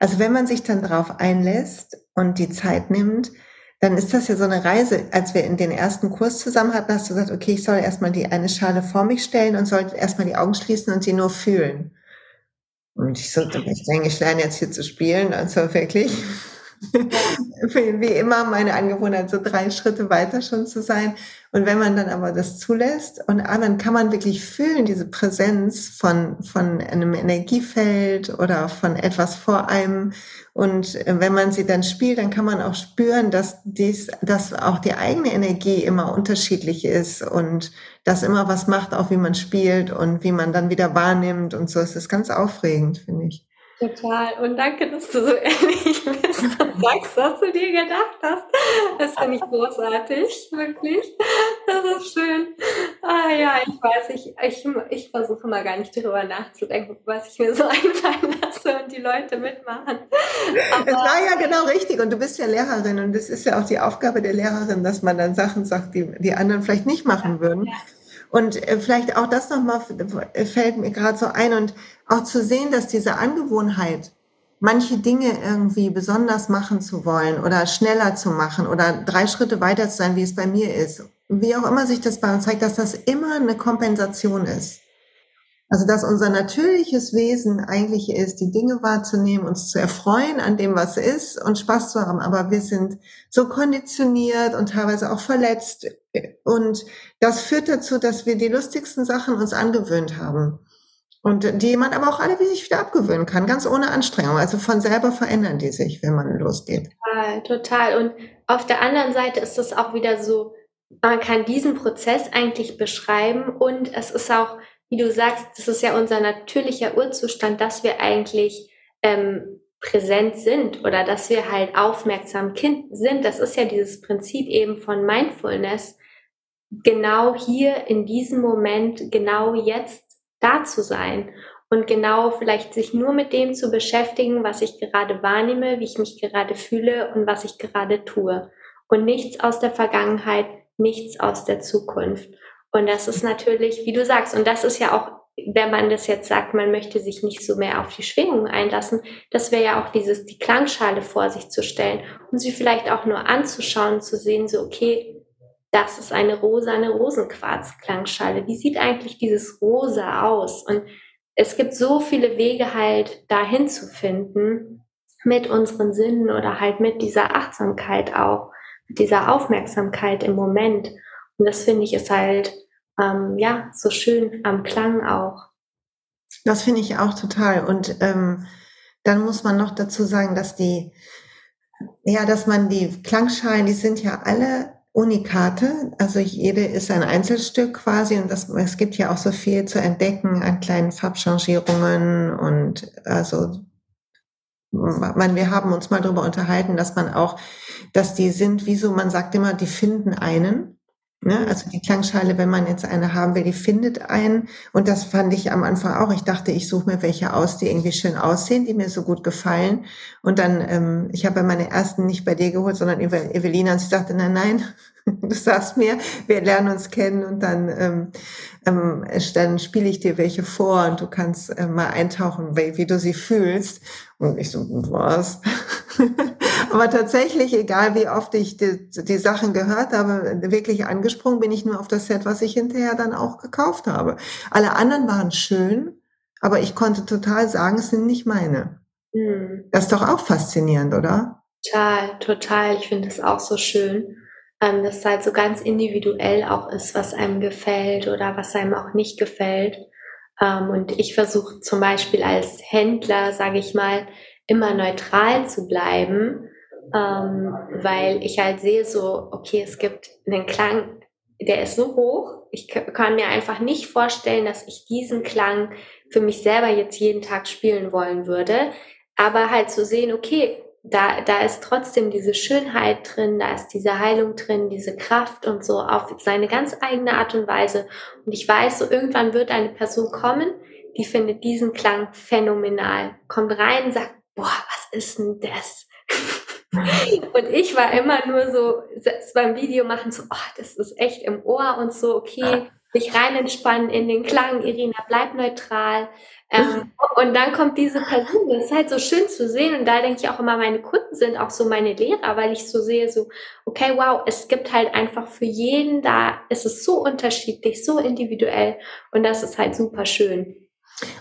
also wenn man sich dann drauf einlässt und die Zeit nimmt, dann ist das ja so eine Reise. Als wir in den ersten Kurs zusammen hatten, hast du gesagt, okay, ich soll erstmal die eine Schale vor mich stellen und soll erstmal die Augen schließen und sie nur fühlen. Und ich so, ich denke, ich lerne jetzt hier zu spielen, also wirklich. Wie immer meine Angewohnheit, so drei Schritte weiter schon zu sein. Und wenn man dann aber das zulässt und dann kann man wirklich fühlen, diese Präsenz von, von einem Energiefeld oder von etwas vor einem. Und wenn man sie dann spielt, dann kann man auch spüren, dass dies, dass auch die eigene Energie immer unterschiedlich ist und das immer was macht, auch wie man spielt und wie man dann wieder wahrnimmt und so. Es ist ganz aufregend, finde ich. Total. Und danke, dass du so ehrlich bist und sagst, was du dir gedacht hast. Das finde ich großartig, wirklich. Das ist schön. Ah ja, ich weiß, ich, ich, ich versuche mal gar nicht darüber nachzudenken, was ich mir so einfallen lasse und die Leute mitmachen. Aber es war ja genau richtig und du bist ja Lehrerin und es ist ja auch die Aufgabe der Lehrerin, dass man dann Sachen sagt, die die anderen vielleicht nicht machen würden. Ja. Und äh, vielleicht auch das nochmal fällt mir gerade so ein und auch zu sehen, dass diese Angewohnheit, manche Dinge irgendwie besonders machen zu wollen oder schneller zu machen oder drei Schritte weiter zu sein, wie es bei mir ist, wie auch immer sich das bei uns zeigt, dass das immer eine Kompensation ist. Also, dass unser natürliches Wesen eigentlich ist, die Dinge wahrzunehmen, uns zu erfreuen an dem, was ist und Spaß zu haben. Aber wir sind so konditioniert und teilweise auch verletzt. Und das führt dazu, dass wir die lustigsten Sachen uns angewöhnt haben. Und die man aber auch alle wie sich wieder abgewöhnen kann, ganz ohne Anstrengung. Also von selber verändern die sich, wenn man losgeht. Total, total. Und auf der anderen Seite ist es auch wieder so, man kann diesen Prozess eigentlich beschreiben und es ist auch wie du sagst, das ist ja unser natürlicher Urzustand, dass wir eigentlich ähm, präsent sind oder dass wir halt aufmerksam kind sind. Das ist ja dieses Prinzip eben von Mindfulness, genau hier in diesem Moment, genau jetzt da zu sein und genau vielleicht sich nur mit dem zu beschäftigen, was ich gerade wahrnehme, wie ich mich gerade fühle und was ich gerade tue. Und nichts aus der Vergangenheit, nichts aus der Zukunft. Und das ist natürlich, wie du sagst, und das ist ja auch, wenn man das jetzt sagt, man möchte sich nicht so mehr auf die Schwingungen einlassen, das wäre ja auch dieses, die Klangschale vor sich zu stellen und sie vielleicht auch nur anzuschauen, zu sehen, so, okay, das ist eine rosa, eine Rosenquarz-Klangschale. Wie sieht eigentlich dieses Rosa aus? Und es gibt so viele Wege halt dahin zu finden mit unseren Sinnen oder halt mit dieser Achtsamkeit auch, mit dieser Aufmerksamkeit im Moment. Und das finde ich ist halt, ähm, ja, so schön am Klang auch. Das finde ich auch total. Und ähm, dann muss man noch dazu sagen, dass die, ja, dass man die Klangschalen, die sind ja alle Unikate, also jede ist ein Einzelstück quasi und das, es gibt ja auch so viel zu entdecken an kleinen Farbchangierungen und also man, wir haben uns mal darüber unterhalten, dass man auch, dass die sind, wie so, man sagt immer, die finden einen. Ne? Also die Klangschale, wenn man jetzt eine haben will, die findet einen. Und das fand ich am Anfang auch. Ich dachte, ich suche mir welche aus, die irgendwie schön aussehen, die mir so gut gefallen. Und dann, ähm, ich habe meine ersten nicht bei dir geholt, sondern Evelina. Und sie sagte, nein, nein, du sagst mir, wir lernen uns kennen und dann, ähm, ähm, dann spiele ich dir welche vor und du kannst äh, mal eintauchen, wie, wie du sie fühlst. Und ich so, was? Aber tatsächlich, egal wie oft ich die, die, Sachen gehört habe, wirklich angesprungen bin ich nur auf das Set, was ich hinterher dann auch gekauft habe. Alle anderen waren schön, aber ich konnte total sagen, es sind nicht meine. Mhm. Das ist doch auch faszinierend, oder? Total, total. Ich finde es auch so schön, ähm, dass es halt so ganz individuell auch ist, was einem gefällt oder was einem auch nicht gefällt. Ähm, und ich versuche zum Beispiel als Händler, sage ich mal, immer neutral zu bleiben ähm, weil ich halt sehe so, okay, es gibt einen Klang, der ist so hoch, ich kann mir einfach nicht vorstellen, dass ich diesen Klang für mich selber jetzt jeden Tag spielen wollen würde, aber halt zu sehen, okay, da, da ist trotzdem diese Schönheit drin, da ist diese Heilung drin, diese Kraft und so auf seine ganz eigene Art und Weise. Und ich weiß, so irgendwann wird eine Person kommen, die findet diesen Klang phänomenal, kommt rein, sagt, boah, was ist denn das? Und ich war immer nur so, selbst beim Video machen, so, oh, das ist echt im Ohr und so, okay, sich rein entspannen in den Klang, Irina, bleib neutral. Ähm, und dann kommt diese Person, das ist halt so schön zu sehen. Und da denke ich auch immer, meine Kunden sind auch so meine Lehrer, weil ich so sehe, so, okay, wow, es gibt halt einfach für jeden da, es ist so unterschiedlich, so individuell. Und das ist halt super schön.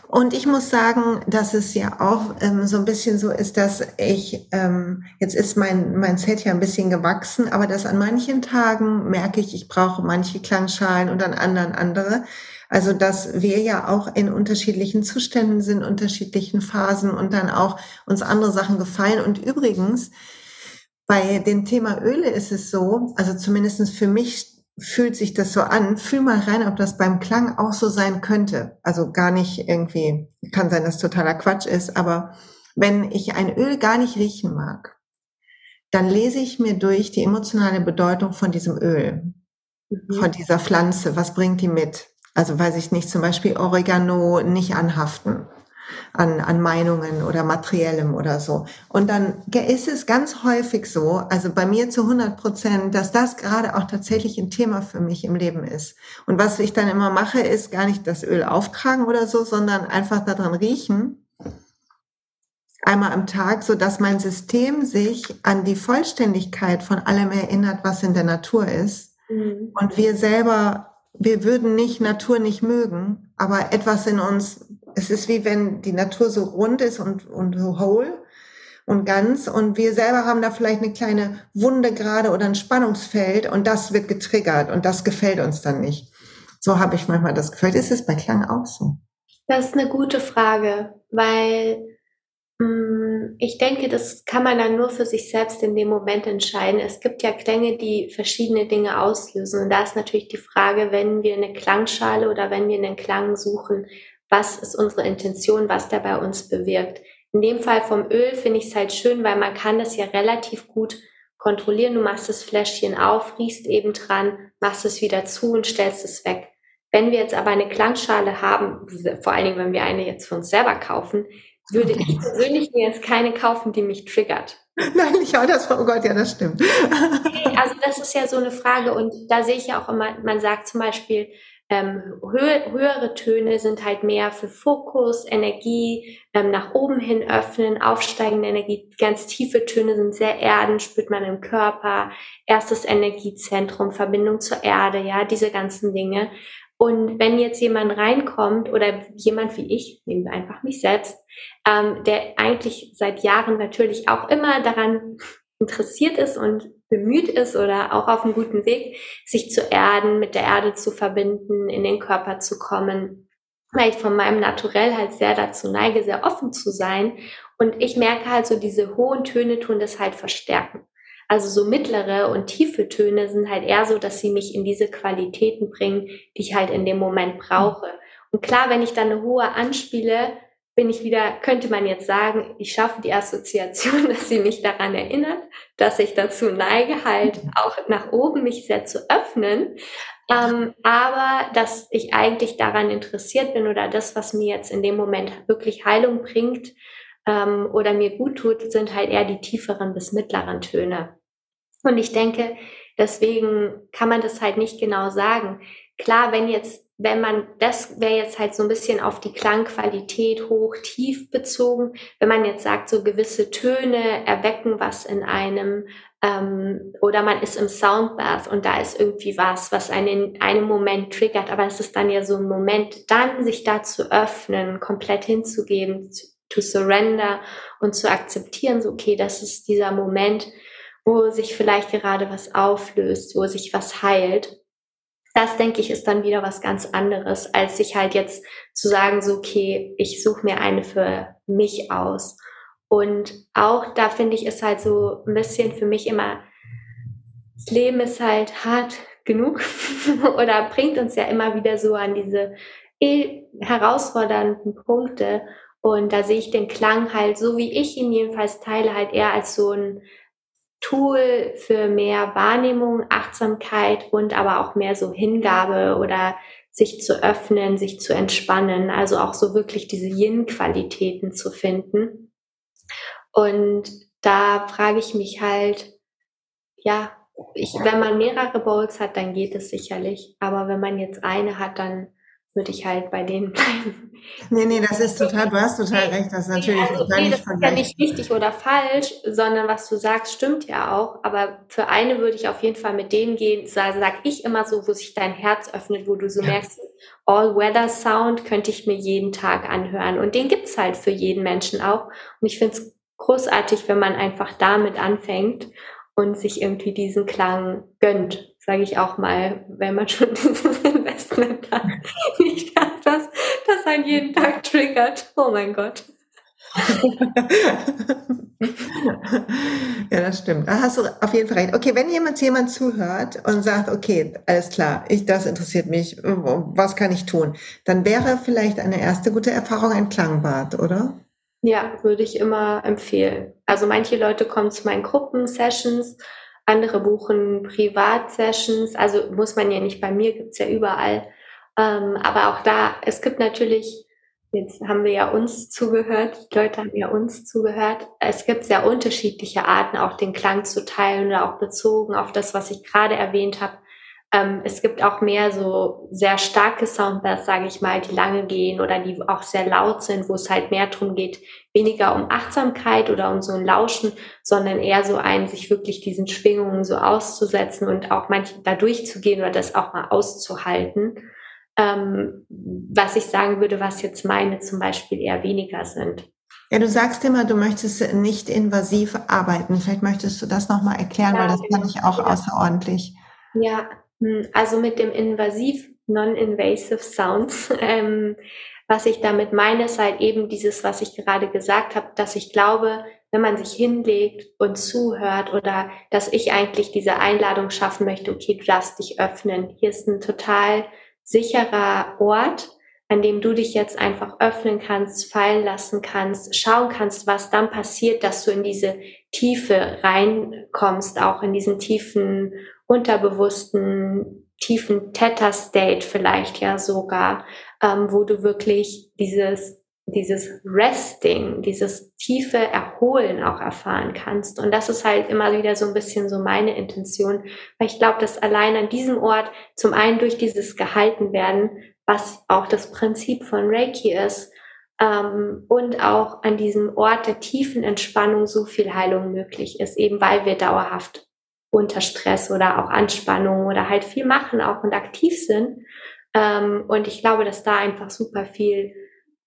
Und ich muss sagen, dass es ja auch ähm, so ein bisschen so ist, dass ich, ähm, jetzt ist mein, mein Set ja ein bisschen gewachsen, aber dass an manchen Tagen merke ich, ich brauche manche Klangschalen und an anderen andere. Also, dass wir ja auch in unterschiedlichen Zuständen sind, unterschiedlichen Phasen und dann auch uns andere Sachen gefallen. Und übrigens, bei dem Thema Öle ist es so, also zumindestens für mich fühlt sich das so an. Fühl mal rein, ob das beim Klang auch so sein könnte. Also gar nicht irgendwie, kann sein, dass totaler Quatsch ist, aber wenn ich ein Öl gar nicht riechen mag, dann lese ich mir durch die emotionale Bedeutung von diesem Öl, mhm. von dieser Pflanze. Was bringt die mit? Also weiß ich nicht, zum Beispiel Oregano nicht anhaften an, an Meinungen oder materiellem oder so. Und dann ist es ganz häufig so, also bei mir zu 100 Prozent, dass das gerade auch tatsächlich ein Thema für mich im Leben ist. Und was ich dann immer mache, ist gar nicht das Öl auftragen oder so, sondern einfach daran riechen. Einmal am Tag, so dass mein System sich an die Vollständigkeit von allem erinnert, was in der Natur ist. Mhm. Und wir selber, wir würden nicht Natur nicht mögen, aber etwas in uns es ist wie wenn die Natur so rund ist und, und so whole und ganz und wir selber haben da vielleicht eine kleine Wunde gerade oder ein Spannungsfeld und das wird getriggert und das gefällt uns dann nicht. So habe ich manchmal das Gefühl. Ist es bei Klang auch so? Das ist eine gute Frage, weil ich denke, das kann man dann nur für sich selbst in dem Moment entscheiden. Es gibt ja Klänge, die verschiedene Dinge auslösen. Und da ist natürlich die Frage, wenn wir eine Klangschale oder wenn wir einen Klang suchen, was ist unsere Intention, was der bei uns bewirkt. In dem Fall vom Öl finde ich es halt schön, weil man kann das ja relativ gut kontrollieren. Du machst das Fläschchen auf, riechst eben dran, machst es wieder zu und stellst es weg. Wenn wir jetzt aber eine Klangschale haben, vor allen Dingen, wenn wir eine jetzt für uns selber kaufen, würde ich persönlich mir jetzt keine kaufen, die mich triggert. Nein, ich auch das, oh Gott, ja, das stimmt. Also das ist ja so eine Frage und da sehe ich ja auch immer, man sagt zum Beispiel, ähm, hö höhere Töne sind halt mehr für Fokus, Energie, ähm, nach oben hin öffnen, aufsteigende Energie. Ganz tiefe Töne sind sehr erden, spürt man im Körper. Erstes Energiezentrum, Verbindung zur Erde, ja, diese ganzen Dinge. Und wenn jetzt jemand reinkommt oder jemand wie ich, nehmen wir einfach mich selbst, ähm, der eigentlich seit Jahren natürlich auch immer daran interessiert ist und bemüht ist oder auch auf einem guten Weg, sich zu erden, mit der Erde zu verbinden, in den Körper zu kommen, weil ich von meinem Naturell halt sehr dazu neige, sehr offen zu sein. Und ich merke halt so, diese hohen Töne tun das halt verstärken. Also so mittlere und tiefe Töne sind halt eher so, dass sie mich in diese Qualitäten bringen, die ich halt in dem Moment brauche. Und klar, wenn ich dann eine hohe anspiele, bin ich wieder, könnte man jetzt sagen, ich schaffe die Assoziation, dass sie mich daran erinnert, dass ich dazu neige, halt auch nach oben mich sehr zu öffnen. Ähm, aber dass ich eigentlich daran interessiert bin oder das, was mir jetzt in dem Moment wirklich Heilung bringt ähm, oder mir gut tut, sind halt eher die tieferen bis mittleren Töne. Und ich denke, deswegen kann man das halt nicht genau sagen. Klar, wenn jetzt wenn man, das wäre jetzt halt so ein bisschen auf die Klangqualität hoch, tief bezogen. Wenn man jetzt sagt, so gewisse Töne erwecken was in einem, ähm, oder man ist im Soundbath und da ist irgendwie was, was einen in einem Moment triggert, aber es ist dann ja so ein Moment, dann sich da zu öffnen, komplett hinzugeben, to, surrender und zu akzeptieren, so okay, das ist dieser Moment, wo sich vielleicht gerade was auflöst, wo sich was heilt das denke ich ist dann wieder was ganz anderes, als sich halt jetzt zu sagen, so, okay, ich suche mir eine für mich aus. Und auch da finde ich, ist halt so ein bisschen für mich immer, das Leben ist halt hart genug oder bringt uns ja immer wieder so an diese eh herausfordernden Punkte. Und da sehe ich den Klang halt, so wie ich ihn jedenfalls teile, halt eher als so ein Tool für mehr Wahrnehmung, Achtsamkeit und aber auch mehr so Hingabe oder sich zu öffnen, sich zu entspannen, also auch so wirklich diese Yin-Qualitäten zu finden. Und da frage ich mich halt, ja, ich, wenn man mehrere Bowls hat, dann geht es sicherlich. Aber wenn man jetzt eine hat, dann würde ich halt bei denen bleiben. Nee, nee, das ist total, du hast total recht, das ist natürlich also, nee, das ist ja nicht richtig oder falsch, sondern was du sagst, stimmt ja auch. Aber für eine würde ich auf jeden Fall mit denen gehen, sag, sag ich immer so, wo sich dein Herz öffnet, wo du so ja. merkst, All-Weather-Sound könnte ich mir jeden Tag anhören. Und den gibt's halt für jeden Menschen auch. Und ich finde es großartig, wenn man einfach damit anfängt und sich irgendwie diesen Klang gönnt, sage ich auch mal, wenn man schon dieses Investment hat. Einen jeden Tag triggert. Oh mein Gott. ja, das stimmt. Da hast du auf jeden Fall recht. Okay, wenn jemand jemand zuhört und sagt, okay, alles klar, ich, das interessiert mich, was kann ich tun? Dann wäre vielleicht eine erste gute Erfahrung ein Klangbad, oder? Ja, würde ich immer empfehlen. Also manche Leute kommen zu meinen Gruppensessions, andere buchen Privatsessions. Also muss man ja nicht bei mir, gibt's ja überall. Ähm, aber auch da, es gibt natürlich, jetzt haben wir ja uns zugehört, die Leute haben ja uns zugehört. Es gibt sehr unterschiedliche Arten, auch den Klang zu teilen oder auch bezogen auf das, was ich gerade erwähnt habe. Ähm, es gibt auch mehr so sehr starke Soundbars, sage ich mal, die lange gehen oder die auch sehr laut sind, wo es halt mehr darum geht, weniger um Achtsamkeit oder um so ein Lauschen, sondern eher so ein, sich wirklich diesen Schwingungen so auszusetzen und auch manchmal da durchzugehen oder das auch mal auszuhalten. Ähm, was ich sagen würde, was jetzt meine zum Beispiel eher weniger sind. Ja, du sagst immer, du möchtest nicht invasiv arbeiten. Vielleicht möchtest du das nochmal erklären, ja, weil das fand ich auch ja. außerordentlich. Ja, hm, also mit dem invasiv Non-Invasive Sounds, ähm, was ich damit meine, ist halt eben dieses, was ich gerade gesagt habe, dass ich glaube, wenn man sich hinlegt und zuhört oder dass ich eigentlich diese Einladung schaffen möchte, okay, du darfst dich öffnen. Hier ist ein total sicherer Ort, an dem du dich jetzt einfach öffnen kannst, fallen lassen kannst, schauen kannst, was dann passiert, dass du in diese Tiefe reinkommst, auch in diesen tiefen unterbewussten, tiefen Theta-State vielleicht ja sogar, ähm, wo du wirklich dieses, dieses Resting, dieses tiefe Erholen auch erfahren kannst. Und das ist halt immer wieder so ein bisschen so meine Intention, weil ich glaube, dass allein an diesem Ort zum einen durch dieses gehalten werden, was auch das Prinzip von Reiki ist, ähm, und auch an diesem Ort der tiefen Entspannung so viel Heilung möglich ist, eben weil wir dauerhaft unter Stress oder auch Anspannung oder halt viel machen auch und aktiv sind. Ähm, und ich glaube, dass da einfach super viel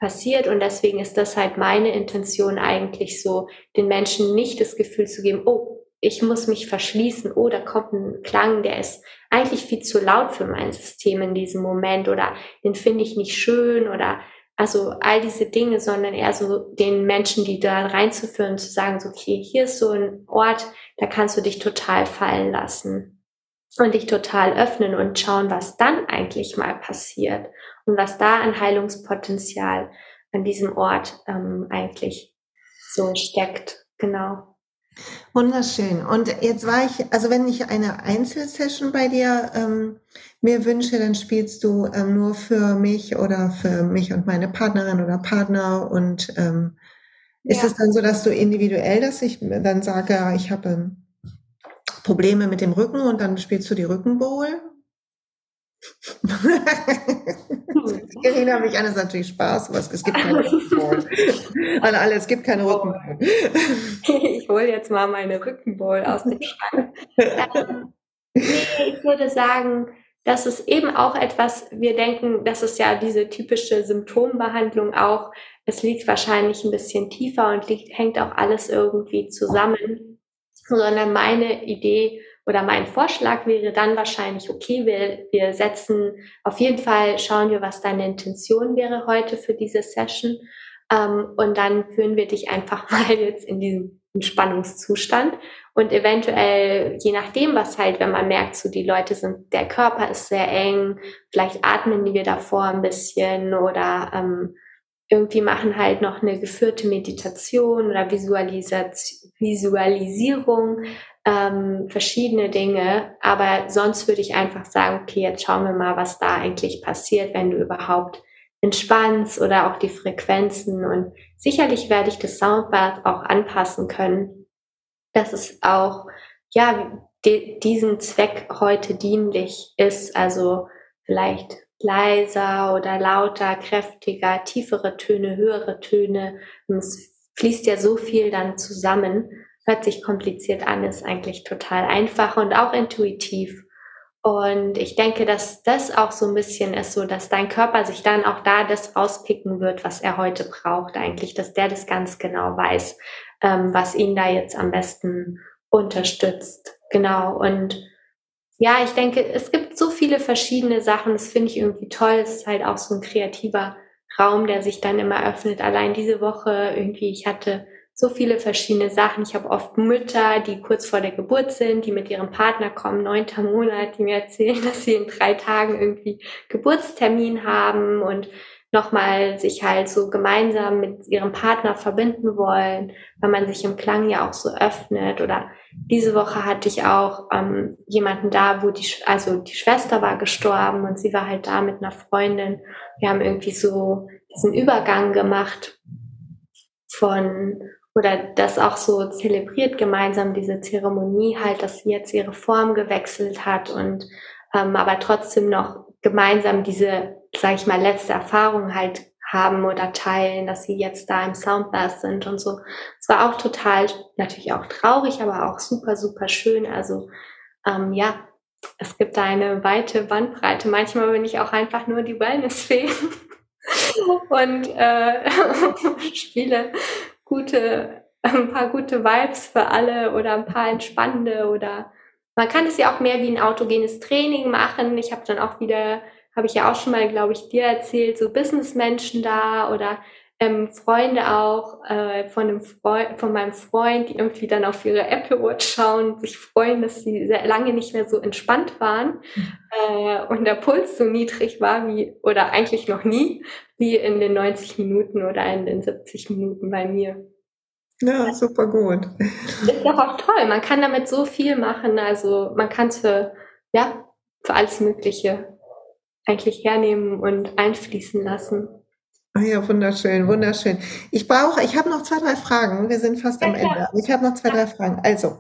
passiert. Und deswegen ist das halt meine Intention eigentlich so, den Menschen nicht das Gefühl zu geben, oh, ich muss mich verschließen, oh, da kommt ein Klang, der ist eigentlich viel zu laut für mein System in diesem Moment oder den finde ich nicht schön oder also all diese Dinge, sondern eher so den Menschen, die da reinzuführen, zu sagen, so, okay, hier ist so ein Ort, da kannst du dich total fallen lassen und dich total öffnen und schauen, was dann eigentlich mal passiert und was da an Heilungspotenzial an diesem Ort ähm, eigentlich so steckt. Genau. Wunderschön. Und jetzt war ich, also wenn ich eine Einzelsession bei dir ähm, mir wünsche, dann spielst du ähm, nur für mich oder für mich und meine Partnerin oder Partner. Und ähm, ist ja. es dann so, dass du individuell das, ich dann sage, ich habe ähm, Probleme mit dem Rücken und dann spielst du die Rückenbowl? Irina mich an, ist natürlich Spaß, aber es gibt keine Rückenbowl. An alle, es gibt keine Rückenbowl. ich hole jetzt mal meine Rückenbowl aus dem Schrank. Ähm, nee, ich würde sagen, das ist eben auch etwas, wir denken, das ist ja diese typische Symptombehandlung auch. Es liegt wahrscheinlich ein bisschen tiefer und liegt, hängt auch alles irgendwie zusammen. Sondern meine Idee oder mein Vorschlag wäre dann wahrscheinlich, okay, wir, wir setzen auf jeden Fall, schauen wir, was deine Intention wäre heute für diese Session. Ähm, und dann führen wir dich einfach mal jetzt in diesen Entspannungszustand und eventuell, je nachdem, was halt, wenn man merkt, so die Leute sind, der Körper ist sehr eng, vielleicht atmen wir davor ein bisschen oder ähm, irgendwie machen halt noch eine geführte Meditation oder Visualisierung, ähm, verschiedene Dinge. Aber sonst würde ich einfach sagen, okay, jetzt schauen wir mal, was da eigentlich passiert, wenn du überhaupt entspannst oder auch die Frequenzen. Und sicherlich werde ich das Soundbad auch anpassen können, dass es auch, ja, die, diesen Zweck heute dienlich ist. Also vielleicht leiser oder lauter, kräftiger, tiefere Töne, höhere Töne. Und es fließt ja so viel dann zusammen. Hört sich kompliziert an, ist eigentlich total einfach und auch intuitiv. Und ich denke, dass das auch so ein bisschen ist, so dass dein Körper sich dann auch da das rauspicken wird, was er heute braucht, eigentlich, dass der das ganz genau weiß, ähm, was ihn da jetzt am besten unterstützt. Genau. Und ja, ich denke, es gibt so viele verschiedene Sachen. Das finde ich irgendwie toll. Es ist halt auch so ein kreativer Raum, der sich dann immer öffnet. Allein diese Woche irgendwie, ich hatte so viele verschiedene Sachen. Ich habe oft Mütter, die kurz vor der Geburt sind, die mit ihrem Partner kommen, neunter Monat, die mir erzählen, dass sie in drei Tagen irgendwie Geburtstermin haben und nochmal sich halt so gemeinsam mit ihrem Partner verbinden wollen, weil man sich im Klang ja auch so öffnet. Oder diese Woche hatte ich auch ähm, jemanden da, wo die, also die Schwester war gestorben und sie war halt da mit einer Freundin. Wir haben irgendwie so diesen Übergang gemacht von oder das auch so zelebriert gemeinsam, diese Zeremonie halt, dass sie jetzt ihre Form gewechselt hat und ähm, aber trotzdem noch gemeinsam diese, sag ich mal, letzte Erfahrung halt haben oder teilen, dass sie jetzt da im Soundbath sind und so. Es war auch total, natürlich auch traurig, aber auch super, super schön. Also ähm, ja, es gibt da eine weite Bandbreite. Manchmal bin ich auch einfach nur die Wellness-Fee und äh, spiele gute, ein paar gute Vibes für alle oder ein paar entspannende oder man kann es ja auch mehr wie ein autogenes Training machen. Ich habe dann auch wieder, habe ich ja auch schon mal, glaube ich, dir erzählt, so Businessmenschen da oder ähm, Freunde auch äh, von, einem Freund, von meinem Freund, die irgendwie dann auf ihre Apple Watch schauen, sich freuen, dass sie sehr lange nicht mehr so entspannt waren mhm. äh, und der Puls so niedrig war wie, oder eigentlich noch nie, wie in den 90 Minuten oder in den 70 Minuten bei mir. Ja, super gut. Ist doch auch toll. Man kann damit so viel machen. Also man kann es für, ja, für alles Mögliche eigentlich hernehmen und einfließen lassen. Ah ja, wunderschön, wunderschön. Ich brauche, ich habe noch zwei, drei Fragen. Wir sind fast am Ende. Ich habe noch zwei, drei Fragen. Also,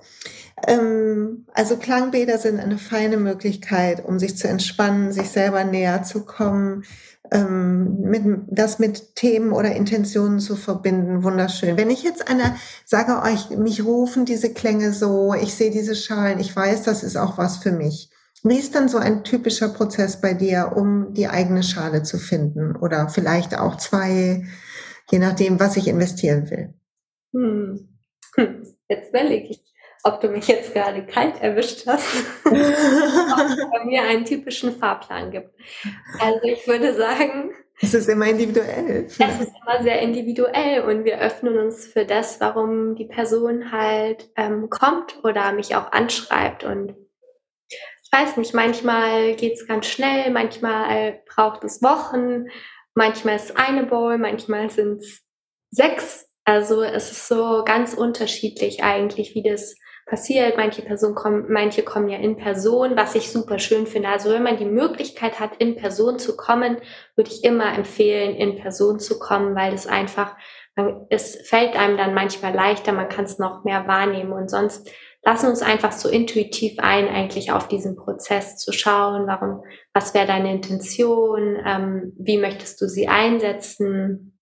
ähm, also Klangbäder sind eine feine Möglichkeit, um sich zu entspannen, sich selber näher zu kommen, ähm, mit, das mit Themen oder Intentionen zu verbinden. Wunderschön. Wenn ich jetzt einer sage euch, mich rufen diese Klänge so, ich sehe diese Schalen, ich weiß, das ist auch was für mich. Wie ist dann so ein typischer Prozess bei dir, um die eigene Schale zu finden? Oder vielleicht auch zwei, je nachdem, was ich investieren will. Hm. Jetzt überlege ich, ob du mich jetzt gerade kalt erwischt hast, ob es bei mir einen typischen Fahrplan gibt. Also ich würde sagen, es ist immer individuell. Es ist immer sehr individuell und wir öffnen uns für das, warum die Person halt ähm, kommt oder mich auch anschreibt. Und weiß nicht, manchmal geht es ganz schnell, manchmal braucht es Wochen, manchmal ist eine Bowl, manchmal sind es sechs. Also es ist so ganz unterschiedlich eigentlich, wie das passiert. Manche Personen kommen, manche kommen ja in Person, was ich super schön finde. Also wenn man die Möglichkeit hat, in Person zu kommen, würde ich immer empfehlen, in Person zu kommen, weil es einfach, es fällt einem dann manchmal leichter, man kann es noch mehr wahrnehmen und sonst lassen uns einfach so intuitiv ein, eigentlich auf diesen Prozess zu schauen, warum, was wäre deine Intention, ähm, wie möchtest du sie einsetzen?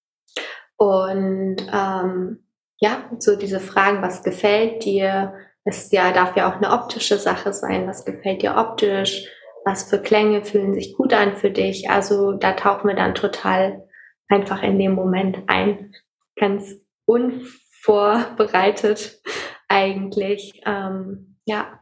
Und ähm, ja, so diese Fragen, was gefällt dir, es ja, darf ja auch eine optische Sache sein, was gefällt dir optisch, was für Klänge fühlen sich gut an für dich, also da tauchen wir dann total einfach in dem Moment ein, ganz unvorbereitet eigentlich. Ähm, ja,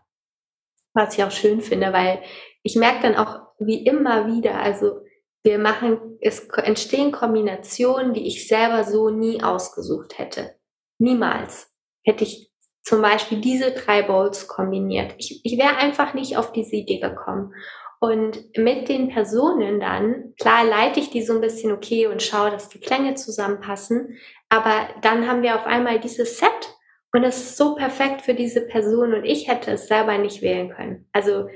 was ich auch schön finde, weil ich merke dann auch wie immer wieder, also wir machen, es entstehen Kombinationen, die ich selber so nie ausgesucht hätte. Niemals hätte ich zum Beispiel diese drei Bowls kombiniert. Ich, ich wäre einfach nicht auf diese Idee gekommen. Und mit den Personen dann, klar leite ich die so ein bisschen okay und schaue, dass die Klänge zusammenpassen, aber dann haben wir auf einmal dieses Set und es ist so perfekt für diese Person und ich hätte es selber nicht wählen können. Also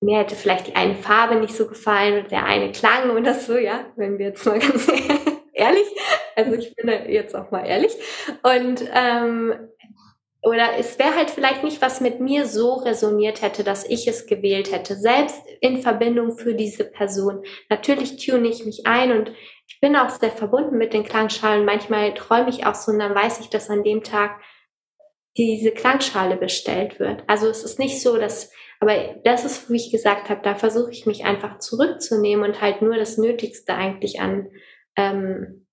mir hätte vielleicht die eine Farbe nicht so gefallen oder der eine Klang oder so, ja, wenn wir jetzt mal ganz ehrlich, also ich bin jetzt auch mal ehrlich. Und ähm, oder es wäre halt vielleicht nicht, was mit mir so resoniert hätte, dass ich es gewählt hätte, selbst in Verbindung für diese Person. Natürlich tune ich mich ein und ich bin auch sehr verbunden mit den Klangschalen. Manchmal träume ich auch so und dann weiß ich, dass an dem Tag diese Klangschale bestellt wird. Also es ist nicht so, dass, aber das ist, wie ich gesagt habe, da versuche ich mich einfach zurückzunehmen und halt nur das Nötigste eigentlich an ähm,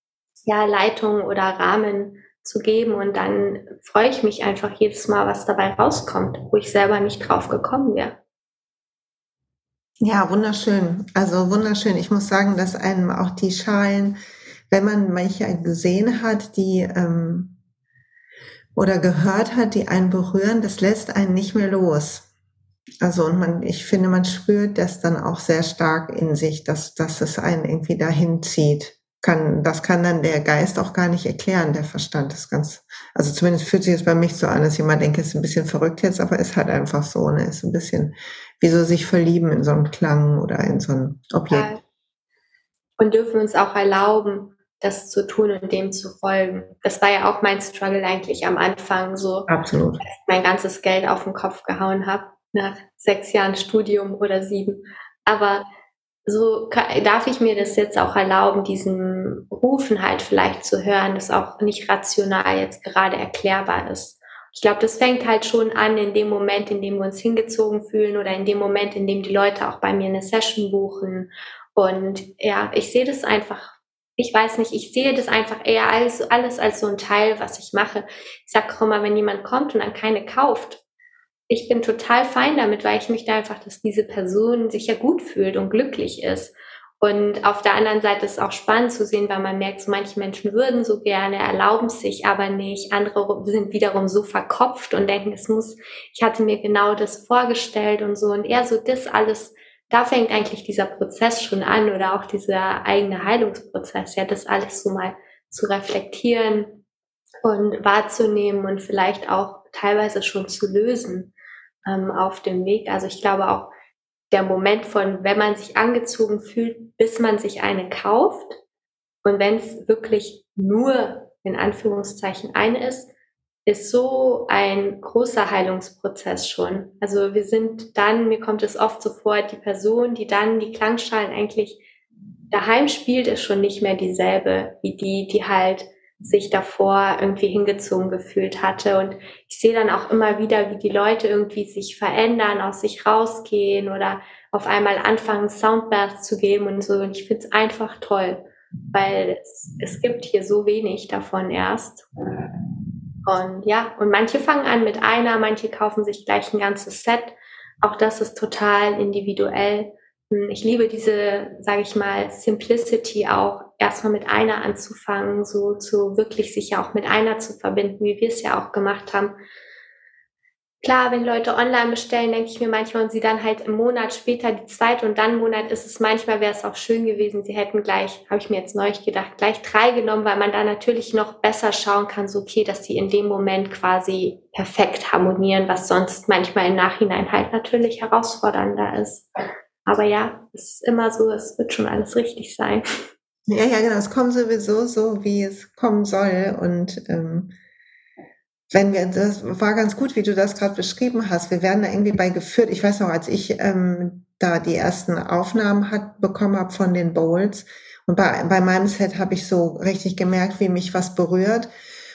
ja, Leitung oder Rahmen zu geben und dann freue ich mich einfach jedes Mal, was dabei rauskommt, wo ich selber nicht drauf gekommen wäre. Ja, wunderschön. Also wunderschön. Ich muss sagen, dass einem auch die Schalen, wenn man manche gesehen hat, die ähm, oder gehört hat, die einen berühren, das lässt einen nicht mehr los. Also und man, ich finde, man spürt das dann auch sehr stark in sich, dass, dass es einen irgendwie dahin zieht kann, das kann dann der Geist auch gar nicht erklären, der Verstand ist ganz, also zumindest fühlt sich es bei mich so an, dass denke, es ist ein bisschen verrückt jetzt, aber ist halt einfach so, ne, ist ein bisschen, wie so sich verlieben in so einen Klang oder in so ein Objekt. Und dürfen uns auch erlauben, das zu tun und dem zu folgen. Das war ja auch mein Struggle eigentlich am Anfang so. Absolut. Dass ich mein ganzes Geld auf den Kopf gehauen habe nach sechs Jahren Studium oder sieben. Aber so darf ich mir das jetzt auch erlauben, diesen Rufen halt vielleicht zu hören, das auch nicht rational jetzt gerade erklärbar ist. Ich glaube, das fängt halt schon an in dem Moment, in dem wir uns hingezogen fühlen oder in dem Moment, in dem die Leute auch bei mir eine Session buchen. Und ja, ich sehe das einfach, ich weiß nicht, ich sehe das einfach eher als alles als so ein Teil, was ich mache. Ich sag auch immer, wenn jemand kommt und dann keine kauft, ich bin total fein damit, weil ich möchte einfach, dass diese Person sich ja gut fühlt und glücklich ist. Und auf der anderen Seite ist es auch spannend zu sehen, weil man merkt, so manche Menschen würden so gerne, erlauben es sich aber nicht. Andere sind wiederum so verkopft und denken, es muss, ich hatte mir genau das vorgestellt und so. Und eher so das alles, da fängt eigentlich dieser Prozess schon an oder auch dieser eigene Heilungsprozess, ja, das alles so mal zu reflektieren und wahrzunehmen und vielleicht auch teilweise schon zu lösen ähm, auf dem Weg. Also ich glaube auch der Moment von, wenn man sich angezogen fühlt, bis man sich eine kauft und wenn es wirklich nur in Anführungszeichen eine ist, ist so ein großer Heilungsprozess schon. Also wir sind dann, mir kommt es oft so vor, die Person, die dann die Klangschalen eigentlich daheim spielt, ist schon nicht mehr dieselbe wie die, die halt sich davor irgendwie hingezogen gefühlt hatte. Und ich sehe dann auch immer wieder, wie die Leute irgendwie sich verändern, aus sich rausgehen oder auf einmal anfangen, Soundbaths zu geben und so. Und ich finde es einfach toll, weil es, es gibt hier so wenig davon erst. Und ja, und manche fangen an mit einer, manche kaufen sich gleich ein ganzes Set. Auch das ist total individuell. Hm, ich liebe diese, sage ich mal, Simplicity auch, erstmal mit einer anzufangen, so zu wirklich sich ja auch mit einer zu verbinden, wie wir es ja auch gemacht haben. Klar, wenn Leute online bestellen, denke ich mir manchmal und sie dann halt im Monat später die zweite und dann im Monat ist es manchmal wäre es auch schön gewesen, sie hätten gleich, habe ich mir jetzt neulich gedacht, gleich drei genommen, weil man da natürlich noch besser schauen kann, so okay, dass sie in dem Moment quasi perfekt harmonieren, was sonst manchmal im Nachhinein halt natürlich herausfordernder ist. Aber ja, es ist immer so, es wird schon alles richtig sein. Ja, ja, genau. Es kommt sowieso so, wie es kommen soll. Und ähm, wenn wir, das war ganz gut, wie du das gerade beschrieben hast. Wir werden da irgendwie bei geführt. Ich weiß noch, als ich ähm, da die ersten Aufnahmen hat, bekommen habe von den Bowls. Und bei, bei meinem Set habe ich so richtig gemerkt, wie mich was berührt.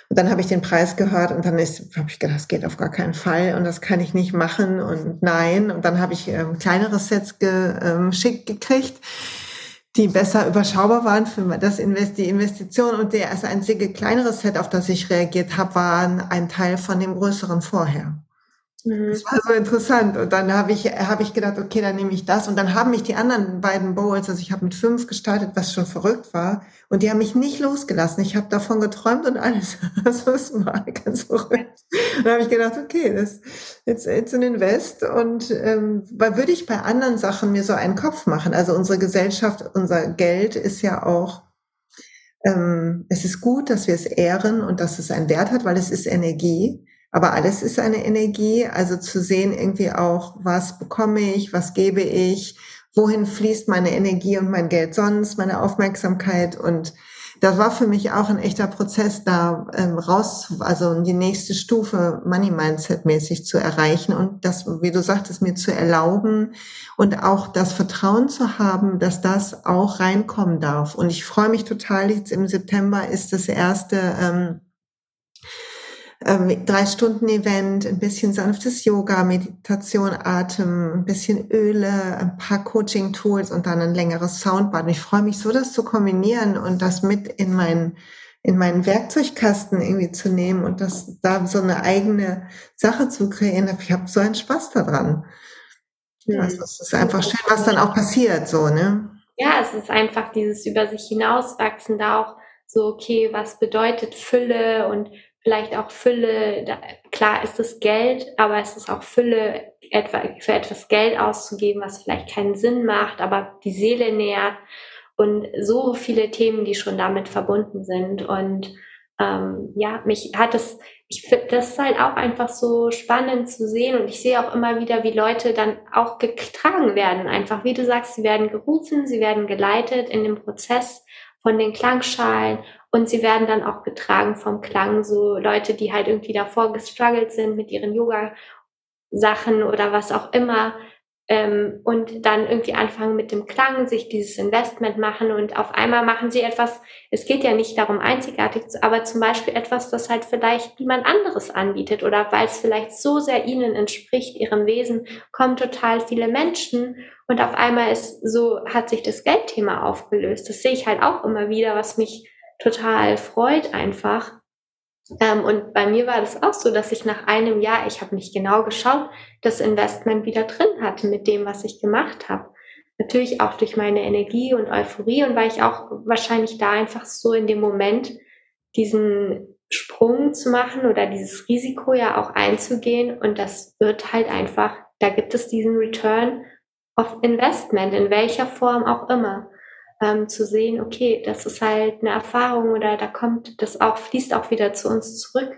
Und dann habe ich den Preis gehört und dann ist, habe ich gedacht, das geht auf gar keinen Fall und das kann ich nicht machen und nein. Und dann habe ich ähm, kleinere Sets geschickt ähm, gekriegt, die besser überschaubar waren für das Invest die Investition. Und der erste einzige kleinere Set, auf das ich reagiert habe, war ein Teil von dem größeren vorher. Mhm. Das war so interessant. Und dann habe ich, habe ich gedacht, okay, dann nehme ich das. Und dann haben mich die anderen beiden Bowls, also ich habe mit fünf gestartet, was schon verrückt war. Und die haben mich nicht losgelassen. Ich habe davon geträumt und alles. Das war ganz verrückt. Und dann habe ich gedacht, okay, das jetzt it's an invest. Und ähm, weil würde ich bei anderen Sachen mir so einen Kopf machen. Also unsere Gesellschaft, unser Geld ist ja auch ähm, es ist gut, dass wir es ehren und dass es einen Wert hat, weil es ist Energie. Aber alles ist eine Energie, also zu sehen irgendwie auch, was bekomme ich, was gebe ich, wohin fließt meine Energie und mein Geld sonst, meine Aufmerksamkeit und das war für mich auch ein echter Prozess, da ähm, raus, also die nächste Stufe Money Mindset mäßig zu erreichen und das, wie du sagtest, mir zu erlauben und auch das Vertrauen zu haben, dass das auch reinkommen darf. Und ich freue mich total, jetzt im September ist das erste ähm, ähm, drei Stunden Event, ein bisschen sanftes Yoga, Meditation, Atem, ein bisschen Öle, ein paar Coaching Tools und dann ein längeres Soundbad. Und ich freue mich so, das zu kombinieren und das mit in meinen in meinen Werkzeugkasten irgendwie zu nehmen und das da so eine eigene Sache zu kreieren. Ich habe so einen Spaß daran. Ja, also es ist einfach schön, was dann auch passiert, so, ne? Ja, es ist einfach dieses über sich hinauswachsen, da auch so, okay, was bedeutet Fülle und vielleicht auch Fülle, da, klar ist es Geld, aber es ist auch Fülle, etwa, für etwas Geld auszugeben, was vielleicht keinen Sinn macht, aber die Seele nährt und so viele Themen, die schon damit verbunden sind. Und ähm, ja, mich hat es, ich finde das halt auch einfach so spannend zu sehen und ich sehe auch immer wieder, wie Leute dann auch getragen werden. Einfach, wie du sagst, sie werden gerufen, sie werden geleitet in dem Prozess von den Klangschalen und sie werden dann auch getragen vom Klang, so Leute, die halt irgendwie davor gestruggelt sind mit ihren Yoga-Sachen oder was auch immer. Ähm, und dann irgendwie anfangen mit dem Klang, sich dieses Investment machen und auf einmal machen sie etwas, es geht ja nicht darum einzigartig zu, aber zum Beispiel etwas, das halt vielleicht niemand anderes anbietet oder weil es vielleicht so sehr ihnen entspricht, ihrem Wesen, kommen total viele Menschen und auf einmal ist so, hat sich das Geldthema aufgelöst. Das sehe ich halt auch immer wieder, was mich total freut einfach. Ähm, und bei mir war das auch so, dass ich nach einem Jahr, ich habe nicht genau geschaut, das Investment wieder drin hatte mit dem, was ich gemacht habe. Natürlich auch durch meine Energie und Euphorie und weil ich auch wahrscheinlich da einfach so in dem Moment diesen Sprung zu machen oder dieses Risiko ja auch einzugehen und das wird halt einfach, da gibt es diesen Return of Investment, in welcher Form auch immer ähm, zu sehen, okay, das ist halt eine Erfahrung oder da kommt das auch, fließt auch wieder zu uns zurück.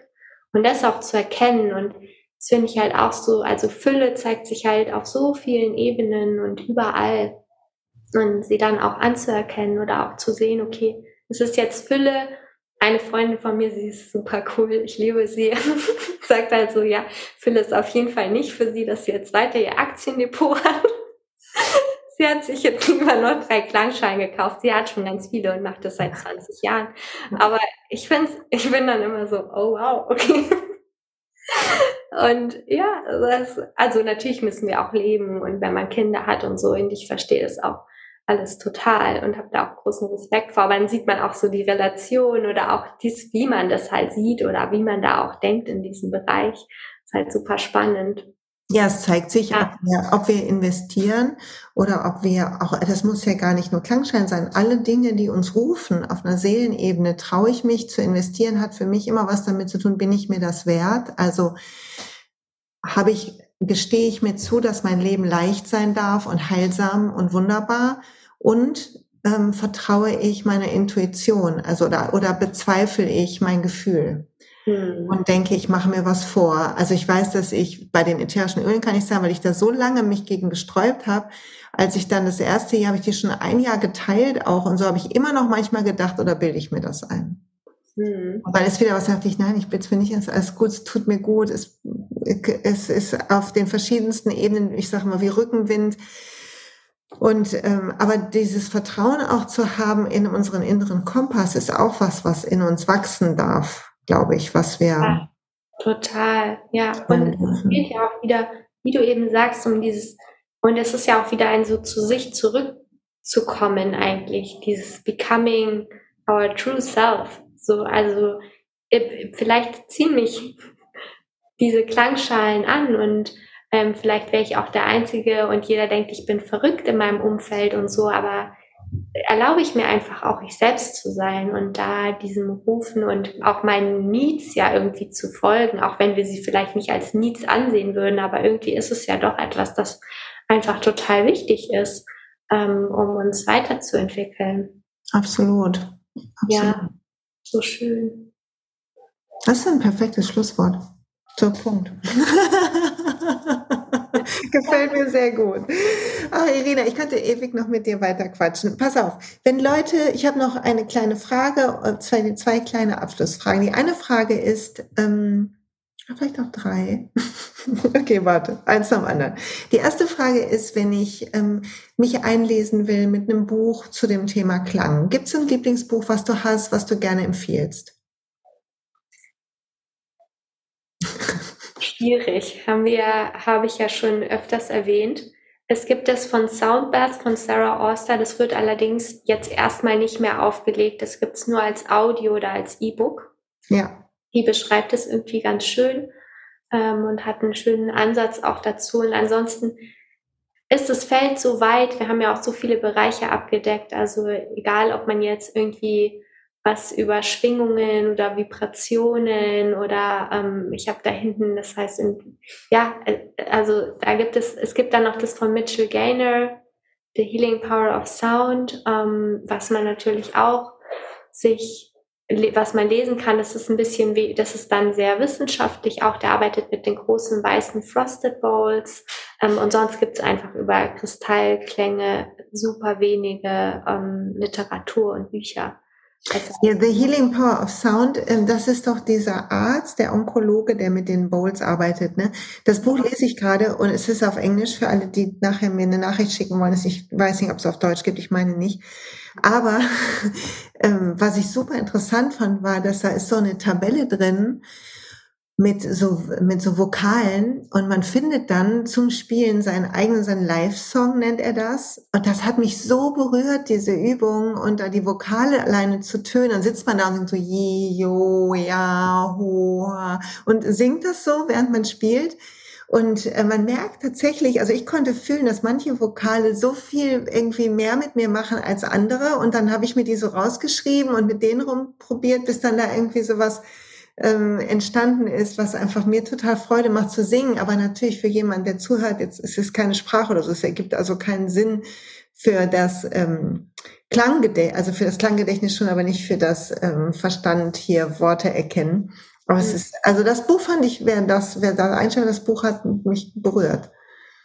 Und das auch zu erkennen und das finde ich halt auch so, also Fülle zeigt sich halt auf so vielen Ebenen und überall. Und sie dann auch anzuerkennen oder auch zu sehen, okay, es ist jetzt Fülle. Eine Freundin von mir, sie ist super cool, ich liebe sie, sagt halt so, ja, Fülle ist auf jeden Fall nicht für sie, dass sie jetzt weiter ihr Aktiendepot hat sie hat sich jetzt lieber nur drei Klangschalen gekauft. Sie hat schon ganz viele und macht das seit 20 Jahren. Aber ich finde ich bin dann immer so, oh wow, okay. Und ja, das, also natürlich müssen wir auch leben und wenn man Kinder hat und so, und ich verstehe das auch alles total und habe da auch großen Respekt vor. Aber dann sieht man auch so die Relation oder auch dies, wie man das halt sieht oder wie man da auch denkt in diesem Bereich. ist halt super spannend. Ja, es zeigt sich, ja. ob, wir, ob, wir, investieren oder ob wir auch, das muss ja gar nicht nur Klangschein sein, alle Dinge, die uns rufen auf einer Seelenebene, traue ich mich zu investieren, hat für mich immer was damit zu tun, bin ich mir das wert? Also habe ich, gestehe ich mir zu, dass mein Leben leicht sein darf und heilsam und wunderbar und ähm, vertraue ich meiner Intuition, also oder, oder bezweifle ich mein Gefühl? Hm. und denke, ich mache mir was vor. Also ich weiß, dass ich bei den ätherischen Ölen kann ich sagen, weil ich da so lange mich gegen gesträubt habe, als ich dann das erste Jahr habe ich die schon ein Jahr geteilt auch und so habe ich immer noch manchmal gedacht, oder bilde ich mir das ein? Hm. Weil es wieder was sagte ich, nein, ich bitte mir nicht, es ist alles gut, es tut mir gut, es, es ist auf den verschiedensten Ebenen, ich sage mal, wie Rückenwind. Und ähm, aber dieses Vertrauen auch zu haben in unseren inneren Kompass ist auch was, was in uns wachsen darf glaube ich, was wir. Ja, total, ja. Und es geht ja auch wieder, wie du eben sagst, um dieses, und es ist ja auch wieder ein so zu sich zurückzukommen eigentlich, dieses Becoming our true self. So, also vielleicht ziehen mich diese Klangschalen an und ähm, vielleicht wäre ich auch der Einzige und jeder denkt, ich bin verrückt in meinem Umfeld und so, aber erlaube ich mir einfach auch ich selbst zu sein und da diesem Rufen und auch meinen Needs ja irgendwie zu folgen, auch wenn wir sie vielleicht nicht als Needs ansehen würden, aber irgendwie ist es ja doch etwas, das einfach total wichtig ist, ähm, um uns weiterzuentwickeln. Absolut. Absolut. Ja, so schön. Das ist ein perfektes Schlusswort. Zur Punkt. Gefällt mir sehr gut. Ach, Irina, ich könnte ewig noch mit dir weiter quatschen. Pass auf, wenn Leute, ich habe noch eine kleine Frage, äh, zwei, zwei kleine Abschlussfragen. Die eine Frage ist, ähm, vielleicht noch drei. okay, warte, eins am anderen. Die erste Frage ist, wenn ich ähm, mich einlesen will mit einem Buch zu dem Thema Klang. Gibt es ein Lieblingsbuch, was du hast, was du gerne empfiehlst? Schwierig, haben wir, habe ich ja schon öfters erwähnt. Es gibt es von Soundbath von Sarah Auster, das wird allerdings jetzt erstmal nicht mehr aufgelegt. Das gibt es nur als Audio oder als E-Book. Ja. Die beschreibt es irgendwie ganz schön ähm, und hat einen schönen Ansatz auch dazu. Und ansonsten ist das Feld so weit, wir haben ja auch so viele Bereiche abgedeckt. Also egal, ob man jetzt irgendwie was über Schwingungen oder Vibrationen oder ähm, ich habe da hinten, das heißt, in, ja, äh, also da gibt es, es gibt dann noch das von Mitchell Gaynor, The Healing Power of Sound, ähm, was man natürlich auch sich, was man lesen kann, das ist ein bisschen wie, das ist dann sehr wissenschaftlich. Auch, der arbeitet mit den großen weißen Frosted Bowls. Ähm, und sonst gibt es einfach über Kristallklänge super wenige ähm, Literatur und Bücher. Ja, The Healing Power of Sound, ähm, das ist doch dieser Arzt, der Onkologe, der mit den Bowls arbeitet. Ne? Das Buch lese ich gerade und es ist auf Englisch für alle, die nachher mir eine Nachricht schicken wollen. Ich weiß nicht, ob es auf Deutsch gibt, ich meine nicht. Aber ähm, was ich super interessant fand, war, dass da ist so eine Tabelle drin, mit so, mit so Vokalen und man findet dann zum Spielen seinen eigenen, seinen Live-Song nennt er das. Und das hat mich so berührt, diese Übung und da die Vokale alleine zu tönen. Dann sitzt man da und singt so, jo, ja, ho, und singt das so, während man spielt. Und äh, man merkt tatsächlich, also ich konnte fühlen, dass manche Vokale so viel irgendwie mehr mit mir machen als andere. Und dann habe ich mir die so rausgeschrieben und mit denen rumprobiert, bis dann da irgendwie sowas ähm, entstanden ist, was einfach mir total Freude macht zu singen. Aber natürlich für jemanden, der zuhört, jetzt ist es keine Sprache oder so. Es ergibt also keinen Sinn für das ähm, Klanggedächtnis, also für das Klanggedächtnis schon, aber nicht für das ähm, Verstand hier Worte erkennen. Aber mhm. es ist, also das Buch fand ich, wer das, wer da einstellt, das Buch hat mich berührt.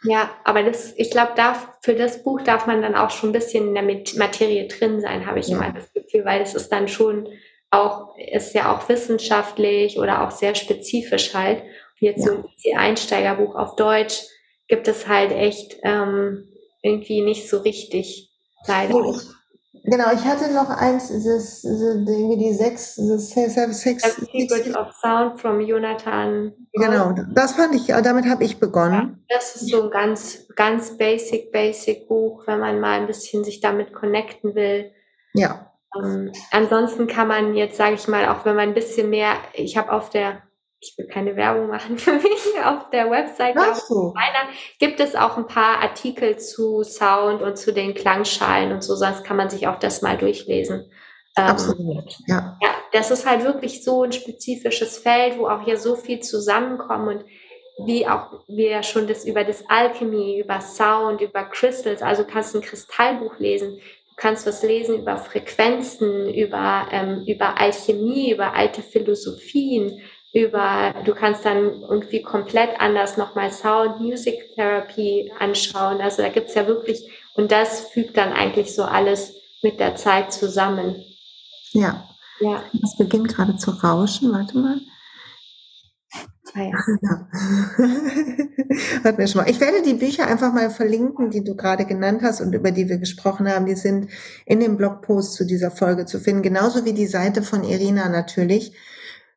Ja, aber das, ich glaube, da, für das Buch darf man dann auch schon ein bisschen in der Materie drin sein, habe ich ja. immer das Gefühl, weil es ist dann schon auch, ist ja auch wissenschaftlich oder auch sehr spezifisch halt. Und jetzt ja. so ein Einsteigerbuch auf Deutsch gibt es halt echt ähm, irgendwie nicht so richtig, leider. Nee, genau, ich hatte noch eins, das, das irgendwie die sechs, das sechs, sechs, Secret of Sound from Jonathan. Genau, das fand ich, damit habe ich begonnen. Ja, das ist so ein ganz, ganz basic, basic Buch, wenn man mal ein bisschen sich damit connecten will. Ja. Ähm, ansonsten kann man jetzt, sage ich mal, auch wenn man ein bisschen mehr, ich habe auf der, ich will keine Werbung machen für mich, auf der Website so. meiner, gibt es auch ein paar Artikel zu Sound und zu den Klangschalen und so, sonst kann man sich auch das mal durchlesen. Ähm, Absolut, ja. Ja, das ist halt wirklich so ein spezifisches Feld, wo auch hier so viel zusammenkommt und wie auch wir schon das über das Alchemy, über Sound, über Crystals, also kannst ein Kristallbuch lesen kannst was lesen über Frequenzen, über, ähm, über Alchemie, über alte Philosophien, über, du kannst dann irgendwie komplett anders nochmal Sound, Music Therapy anschauen. Also da gibt's ja wirklich, und das fügt dann eigentlich so alles mit der Zeit zusammen. Ja. Ja. Es beginnt gerade zu rauschen, warte mal. Ah ja. Hat mir schon mal. Ich werde die Bücher einfach mal verlinken, die du gerade genannt hast und über die wir gesprochen haben. Die sind in dem Blogpost zu dieser Folge zu finden, genauso wie die Seite von Irina natürlich.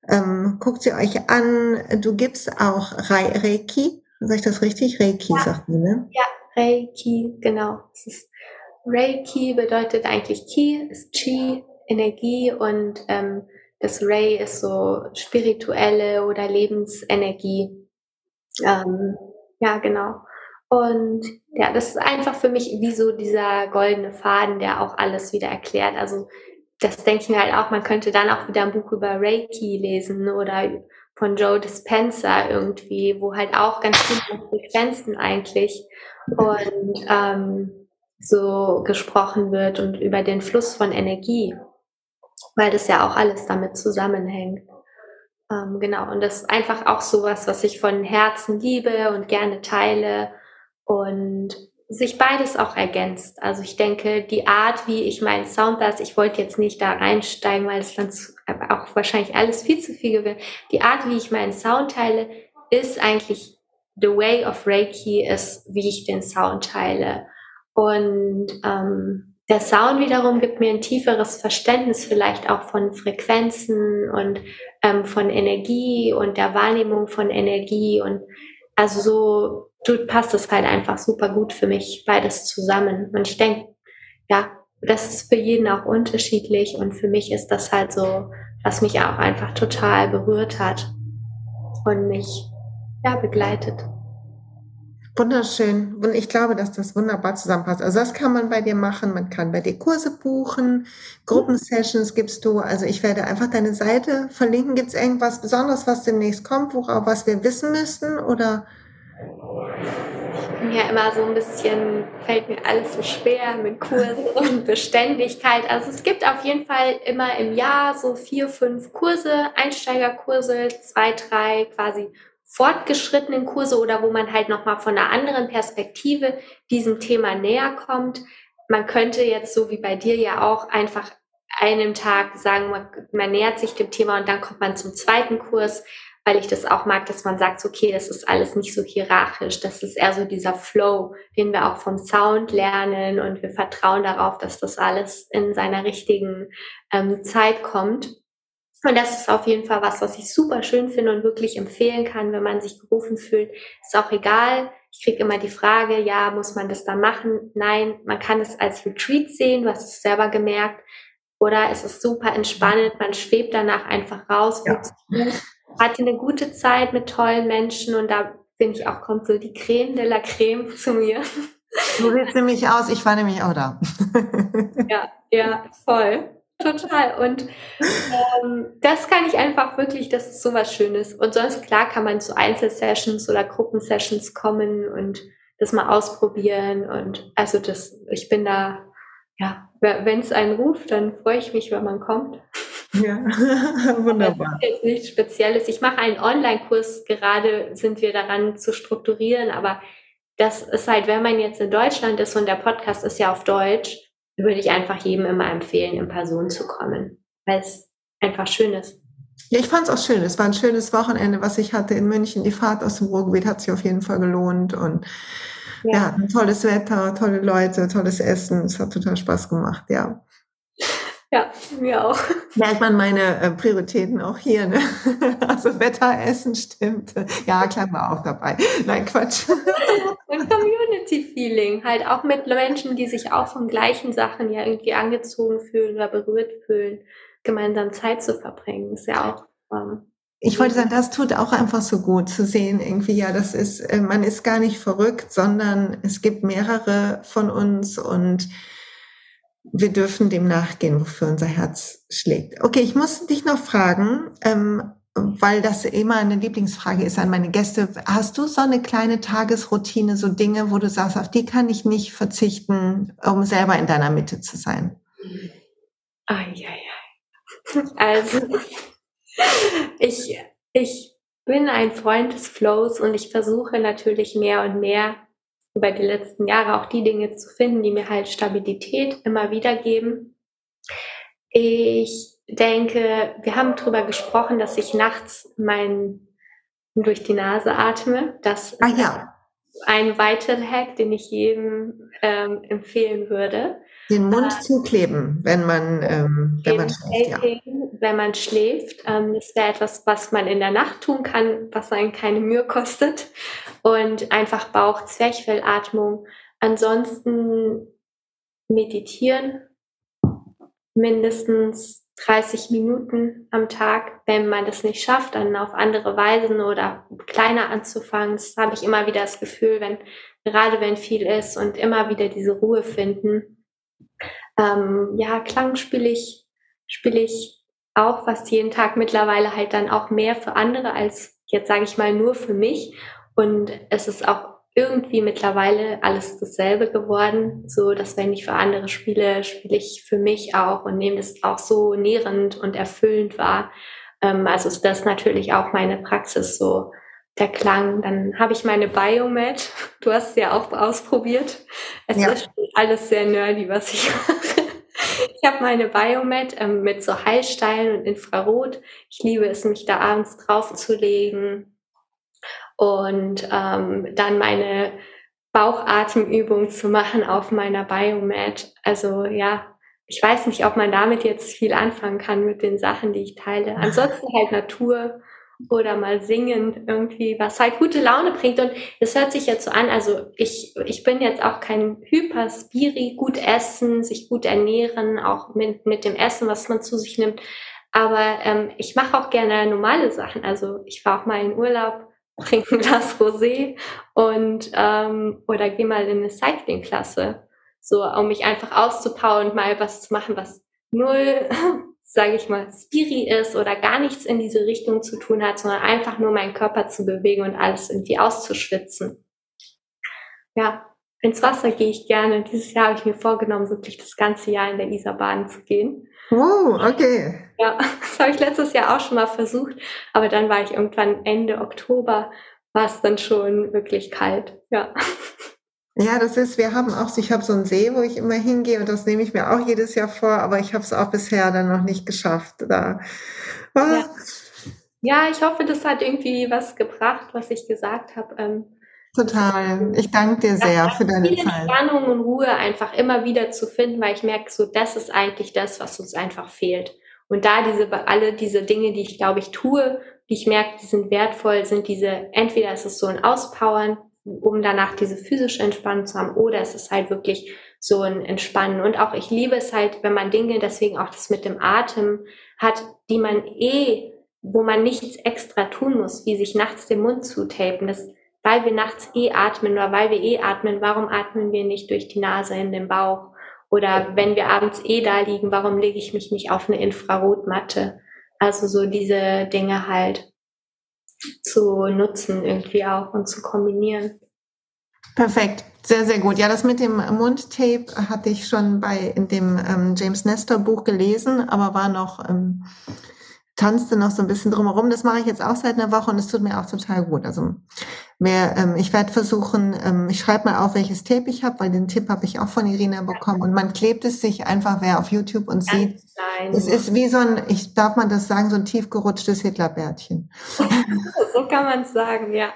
Ähm, guckt sie euch an. Du gibst auch Reiki. Sag ich das richtig? Reiki, ja. sagt man, ne? Ja, Reiki, genau. Reiki bedeutet eigentlich Ki, ist Chi, Energie und ähm, das Ray ist so spirituelle oder Lebensenergie. Ähm, ja, genau. Und ja, das ist einfach für mich wie so dieser goldene Faden, der auch alles wieder erklärt. Also das denke ich mir halt auch, man könnte dann auch wieder ein Buch über Reiki lesen oder von Joe Dispenza irgendwie, wo halt auch ganz viele Frequenzen eigentlich und ähm, so gesprochen wird und über den Fluss von Energie weil das ja auch alles damit zusammenhängt. Ähm, genau, und das ist einfach auch sowas, was ich von Herzen liebe und gerne teile und sich beides auch ergänzt. Also ich denke, die Art, wie ich meinen Sound lasse, ich wollte jetzt nicht da reinsteigen, weil es dann zu, auch wahrscheinlich alles viel zu viel gewinnt. Die Art, wie ich meinen Sound teile, ist eigentlich the way of Reiki, ist, wie ich den Sound teile. Und ähm, der Sound wiederum gibt mir ein tieferes Verständnis vielleicht auch von Frequenzen und ähm, von Energie und der Wahrnehmung von Energie. Und also so du, passt es halt einfach super gut für mich, beides zusammen. Und ich denke, ja, das ist für jeden auch unterschiedlich. Und für mich ist das halt so, was mich auch einfach total berührt hat und mich ja, begleitet. Wunderschön. Und ich glaube, dass das wunderbar zusammenpasst. Also das kann man bei dir machen. Man kann bei dir Kurse buchen, Gruppensessions gibst du. Also ich werde einfach deine Seite verlinken. Gibt es irgendwas Besonderes, was demnächst kommt, worauf was wir wissen müssten? Oder? Ich bin ja immer so ein bisschen, fällt mir alles so schwer mit Kursen und Beständigkeit. Also es gibt auf jeden Fall immer im Jahr so vier, fünf Kurse, Einsteigerkurse, zwei, drei quasi fortgeschrittenen Kurse oder wo man halt nochmal von einer anderen Perspektive diesem Thema näher kommt. Man könnte jetzt so wie bei dir ja auch einfach einem Tag sagen, man, man nähert sich dem Thema und dann kommt man zum zweiten Kurs, weil ich das auch mag, dass man sagt, okay, das ist alles nicht so hierarchisch, das ist eher so dieser Flow, den wir auch vom Sound lernen und wir vertrauen darauf, dass das alles in seiner richtigen ähm, Zeit kommt. Und das ist auf jeden Fall was, was ich super schön finde und wirklich empfehlen kann, wenn man sich gerufen fühlt. Ist auch egal. Ich kriege immer die Frage, ja, muss man das da machen? Nein, man kann es als Retreat sehen. Du hast es selber gemerkt. Oder es ist super entspannend. Man schwebt danach einfach raus. Ja. Hatte eine gute Zeit mit tollen Menschen und da finde ich auch, kommt so die Creme de la Creme zu mir. Du siehst nämlich aus, ich war nämlich auch da. ja, ja, voll. Total. Und ähm, das kann ich einfach wirklich, das ist so was Schönes. Und sonst, klar, kann man zu Einzelsessions oder Gruppensessions kommen und das mal ausprobieren. Und also das, ich bin da, ja, wenn es einen ruft, dann freue ich mich, wenn man kommt. Ja, wunderbar. Das ist jetzt nichts Spezielles. Ich mache einen Online-Kurs, gerade sind wir daran zu strukturieren, aber das ist halt, wenn man jetzt in Deutschland ist und der Podcast ist ja auf Deutsch, würde ich einfach jedem immer empfehlen, in Person zu kommen, weil es einfach schön ist. Ja, ich fand es auch schön. Es war ein schönes Wochenende, was ich hatte in München. Die Fahrt aus dem Ruhrgebiet hat sich auf jeden Fall gelohnt und ja, ja tolles Wetter, tolle Leute, tolles Essen. Es hat total Spaß gemacht, ja. Ja, mir auch. Merkt man meine äh, Prioritäten auch hier, ne? Also Wetter, Essen stimmt. Ja, klar, war auch dabei. Nein, Quatsch. Und Community-Feeling, halt auch mit Menschen, die sich auch von gleichen Sachen ja irgendwie angezogen fühlen oder berührt fühlen, gemeinsam Zeit zu verbringen, ist ja auch. Ähm, ich wollte sagen, das tut auch einfach so gut zu sehen, irgendwie, ja, das ist, äh, man ist gar nicht verrückt, sondern es gibt mehrere von uns und wir dürfen dem nachgehen, wofür unser Herz schlägt. Okay, ich muss dich noch fragen, ähm, weil das immer eine Lieblingsfrage ist an meine Gäste. Hast du so eine kleine Tagesroutine, so Dinge, wo du sagst, auf die kann ich nicht verzichten, um selber in deiner Mitte zu sein? Ai, ai, ai. Also, ich, ich bin ein Freund des Flows und ich versuche natürlich mehr und mehr über die letzten Jahre auch die Dinge zu finden, die mir halt Stabilität immer wieder geben. Ich denke, wir haben darüber gesprochen, dass ich nachts mein durch die Nase atme. Das ah, ja. ein weiterer Hack, den ich jedem ähm, empfehlen würde. Den Mund äh, zukleben, wenn man, ähm, wenn man schläft. Ja. Wenn man schläft. Ähm, das wäre etwas, was man in der Nacht tun kann, was einen keine Mühe kostet. Und einfach Bauch-Zwerchfellatmung. Ansonsten meditieren. Mindestens 30 Minuten am Tag. Wenn man das nicht schafft, dann auf andere Weisen oder kleiner anzufangen. Das habe ich immer wieder das Gefühl, wenn, gerade wenn viel ist und immer wieder diese Ruhe finden ähm, ja, Klang spiele ich, spiele ich auch fast jeden Tag mittlerweile halt dann auch mehr für andere als jetzt sage ich mal nur für mich. Und es ist auch irgendwie mittlerweile alles dasselbe geworden, so dass wenn ich für andere spiele, spiele ich für mich auch und nehme es auch so nährend und erfüllend wahr. Ähm, also ist das natürlich auch meine Praxis so der Klang. Dann habe ich meine Biomed. Du hast es ja auch ausprobiert. Es ja. ist alles sehr nerdy, was ich mache. Ich habe meine Biomed ähm, mit so Heilsteilen und Infrarot. Ich liebe es, mich da abends draufzulegen und ähm, dann meine Bauchatemübung zu machen auf meiner Biomed. Also ja, ich weiß nicht, ob man damit jetzt viel anfangen kann mit den Sachen, die ich teile. Ansonsten halt Natur oder mal singen irgendwie, was halt gute Laune bringt. Und es hört sich jetzt so an, also ich, ich bin jetzt auch kein Hyperspiri, gut essen, sich gut ernähren, auch mit, mit dem Essen, was man zu sich nimmt. Aber ähm, ich mache auch gerne normale Sachen. Also ich fahre auch mal in Urlaub, trinke ein Glas Rosé und ähm, oder gehe mal in eine Cycling-Klasse, so um mich einfach auszupowern und mal was zu machen, was null sage ich mal, Spiri ist oder gar nichts in diese Richtung zu tun hat, sondern einfach nur meinen Körper zu bewegen und alles irgendwie auszuschwitzen. Ja, ins Wasser gehe ich gerne. Dieses Jahr habe ich mir vorgenommen, wirklich das ganze Jahr in der Isar baden zu gehen. Wow, okay. Ja, das habe ich letztes Jahr auch schon mal versucht, aber dann war ich irgendwann Ende Oktober, war es dann schon wirklich kalt. Ja. Ja, das ist, wir haben auch, ich habe so einen See, wo ich immer hingehe und das nehme ich mir auch jedes Jahr vor, aber ich habe es auch bisher dann noch nicht geschafft. Da. Ah. Ja. ja. ich hoffe, das hat irgendwie was gebracht, was ich gesagt habe. Ähm, Total. Ich danke dir sehr für deine Zeit. Spannung und Ruhe einfach immer wieder zu finden, weil ich merke, so das ist eigentlich das, was uns einfach fehlt. Und da diese alle diese Dinge, die ich glaube ich tue, die ich merke, die sind wertvoll, sind diese entweder ist es so ein Auspowern, um danach diese physische Entspannung zu haben, oder es ist halt wirklich so ein Entspannen. Und auch ich liebe es halt, wenn man Dinge, deswegen auch das mit dem Atem hat, die man eh, wo man nichts extra tun muss, wie sich nachts den Mund zutapen. Das, weil wir nachts eh atmen oder weil wir eh atmen, warum atmen wir nicht durch die Nase in den Bauch? Oder wenn wir abends eh da liegen, warum lege ich mich nicht auf eine Infrarotmatte? Also so diese Dinge halt zu nutzen irgendwie auch und zu kombinieren. Perfekt, sehr, sehr gut. Ja, das mit dem Mundtape hatte ich schon bei in dem ähm, James Nestor Buch gelesen, aber war noch ähm, tanzte noch so ein bisschen drumherum. Das mache ich jetzt auch seit einer Woche und es tut mir auch total gut. Also mehr, ähm, ich werde versuchen, ähm, ich schreibe mal auf, welches Tape ich habe, weil den Tipp habe ich auch von Irina bekommen. Und man klebt es sich einfach, wer auf YouTube und sieht. Klein. Es ist wie so ein, ich darf man das sagen, so ein tiefgerutschtes Hitlerbärtchen. so kann man es sagen, ja.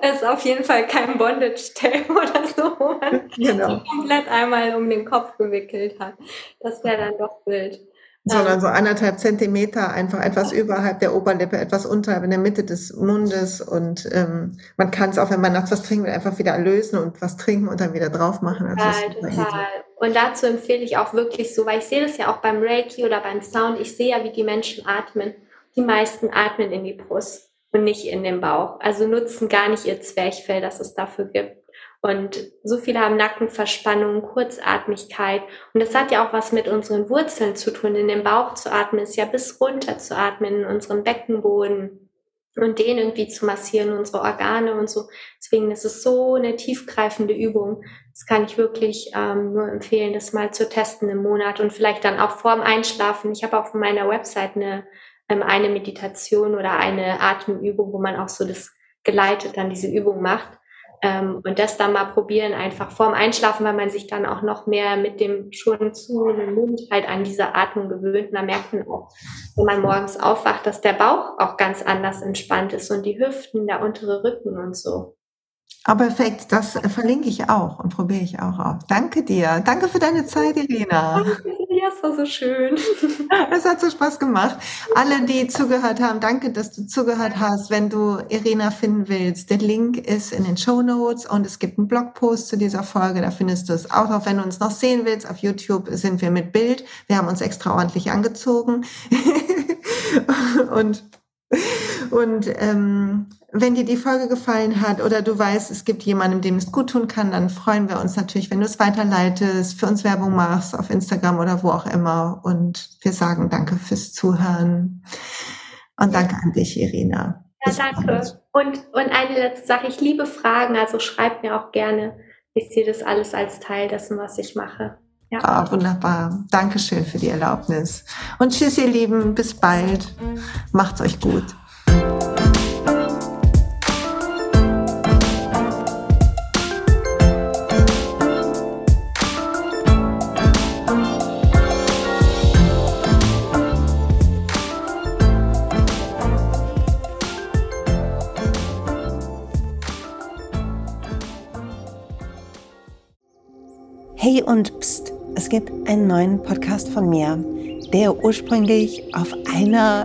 Es ist auf jeden Fall kein Bondage-Tape oder so, wo man genau. komplett einmal um den Kopf gewickelt hat. Das wäre dann doch wild sondern so anderthalb Zentimeter einfach etwas überhalb der Oberlippe, etwas unterhalb in der Mitte des Mundes und ähm, man kann es auch, wenn man nachts was trinken will, einfach wieder lösen und was trinken und dann wieder drauf machen. Also total, total. Und dazu empfehle ich auch wirklich so, weil ich sehe das ja auch beim Reiki oder beim Sound, ich sehe ja, wie die Menschen atmen. Die meisten atmen in die Brust und nicht in den Bauch. Also nutzen gar nicht ihr Zwerchfell, das es dafür gibt. Und so viele haben Nackenverspannung, Kurzatmigkeit. Und das hat ja auch was mit unseren Wurzeln zu tun. In den Bauch zu atmen ist ja bis runter zu atmen, in unseren Beckenboden und den irgendwie zu massieren, unsere Organe und so. Deswegen ist es so eine tiefgreifende Übung. Das kann ich wirklich ähm, nur empfehlen, das mal zu testen im Monat und vielleicht dann auch vorm Einschlafen. Ich habe auf meiner Website eine, ähm, eine Meditation oder eine Atemübung, wo man auch so das geleitet dann diese Übung macht. Ähm, und das dann mal probieren, einfach vorm Einschlafen, weil man sich dann auch noch mehr mit dem schon zu dem Mund halt an diese Atmung gewöhnt. Und da merkt man auch, wenn man morgens aufwacht, dass der Bauch auch ganz anders entspannt ist und die Hüften, der untere Rücken und so. Aber perfekt, das verlinke ich auch und probiere ich auch aus. Danke dir. Danke für deine Zeit, Irina. Ja, es war so schön. Es hat so Spaß gemacht. Alle, die zugehört haben, danke, dass du zugehört hast. Wenn du Irina finden willst, der Link ist in den Show Notes und es gibt einen Blogpost zu dieser Folge. Da findest du es auch noch. Wenn du uns noch sehen willst, auf YouTube sind wir mit Bild. Wir haben uns extra ordentlich angezogen. und und ähm, wenn dir die Folge gefallen hat oder du weißt, es gibt jemanden, dem es gut tun kann, dann freuen wir uns natürlich, wenn du es weiterleitest, für uns Werbung machst auf Instagram oder wo auch immer. Und wir sagen danke fürs Zuhören. Und danke an dich, Irina. Ja, danke. Und, und eine letzte Sache. Ich liebe Fragen, also schreib mir auch gerne. Ich sehe das alles als Teil dessen, was ich mache. Ja. Ah, wunderbar. Dankeschön für die Erlaubnis. Und tschüss, ihr Lieben. Bis bald. Macht's euch gut. Hey und pst, es gibt einen neuen Podcast von mir, der ursprünglich auf einer